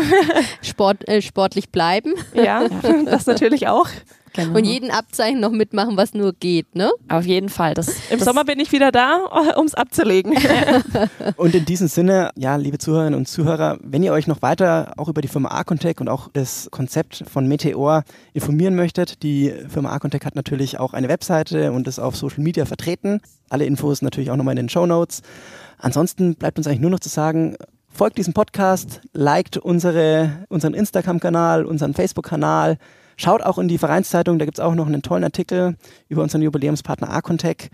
Sport, äh, sportlich bleiben. ja, das natürlich auch. Genau. Und jeden Abzeichen noch mitmachen, was nur geht, ne? Auf jeden Fall. Das, Im das, Sommer bin ich wieder da, um es abzulegen. Und in diesem Sinne, ja, liebe Zuhörerinnen und Zuhörer, wenn ihr euch noch weiter auch über die Firma Arcontech und auch das Konzept von Meteor informieren möchtet, die Firma Arcontech hat natürlich auch eine Webseite und ist auf Social Media vertreten. Alle Infos natürlich auch nochmal in den Show Notes. Ansonsten bleibt uns eigentlich nur noch zu sagen, folgt diesem Podcast, liked unsere, unseren Instagram-Kanal, unseren Facebook-Kanal, schaut auch in die Vereinszeitung, da gibt es auch noch einen tollen Artikel über unseren Jubiläumspartner Arcontech.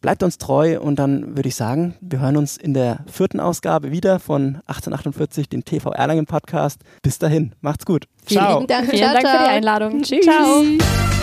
Bleibt uns treu und dann würde ich sagen, wir hören uns in der vierten Ausgabe wieder von 1848, dem TV Erlangen Podcast. Bis dahin, macht's gut. Vielen lieben Dank. vielen Ciao, Dank für ciao. die Einladung. Tschüss. Ciao.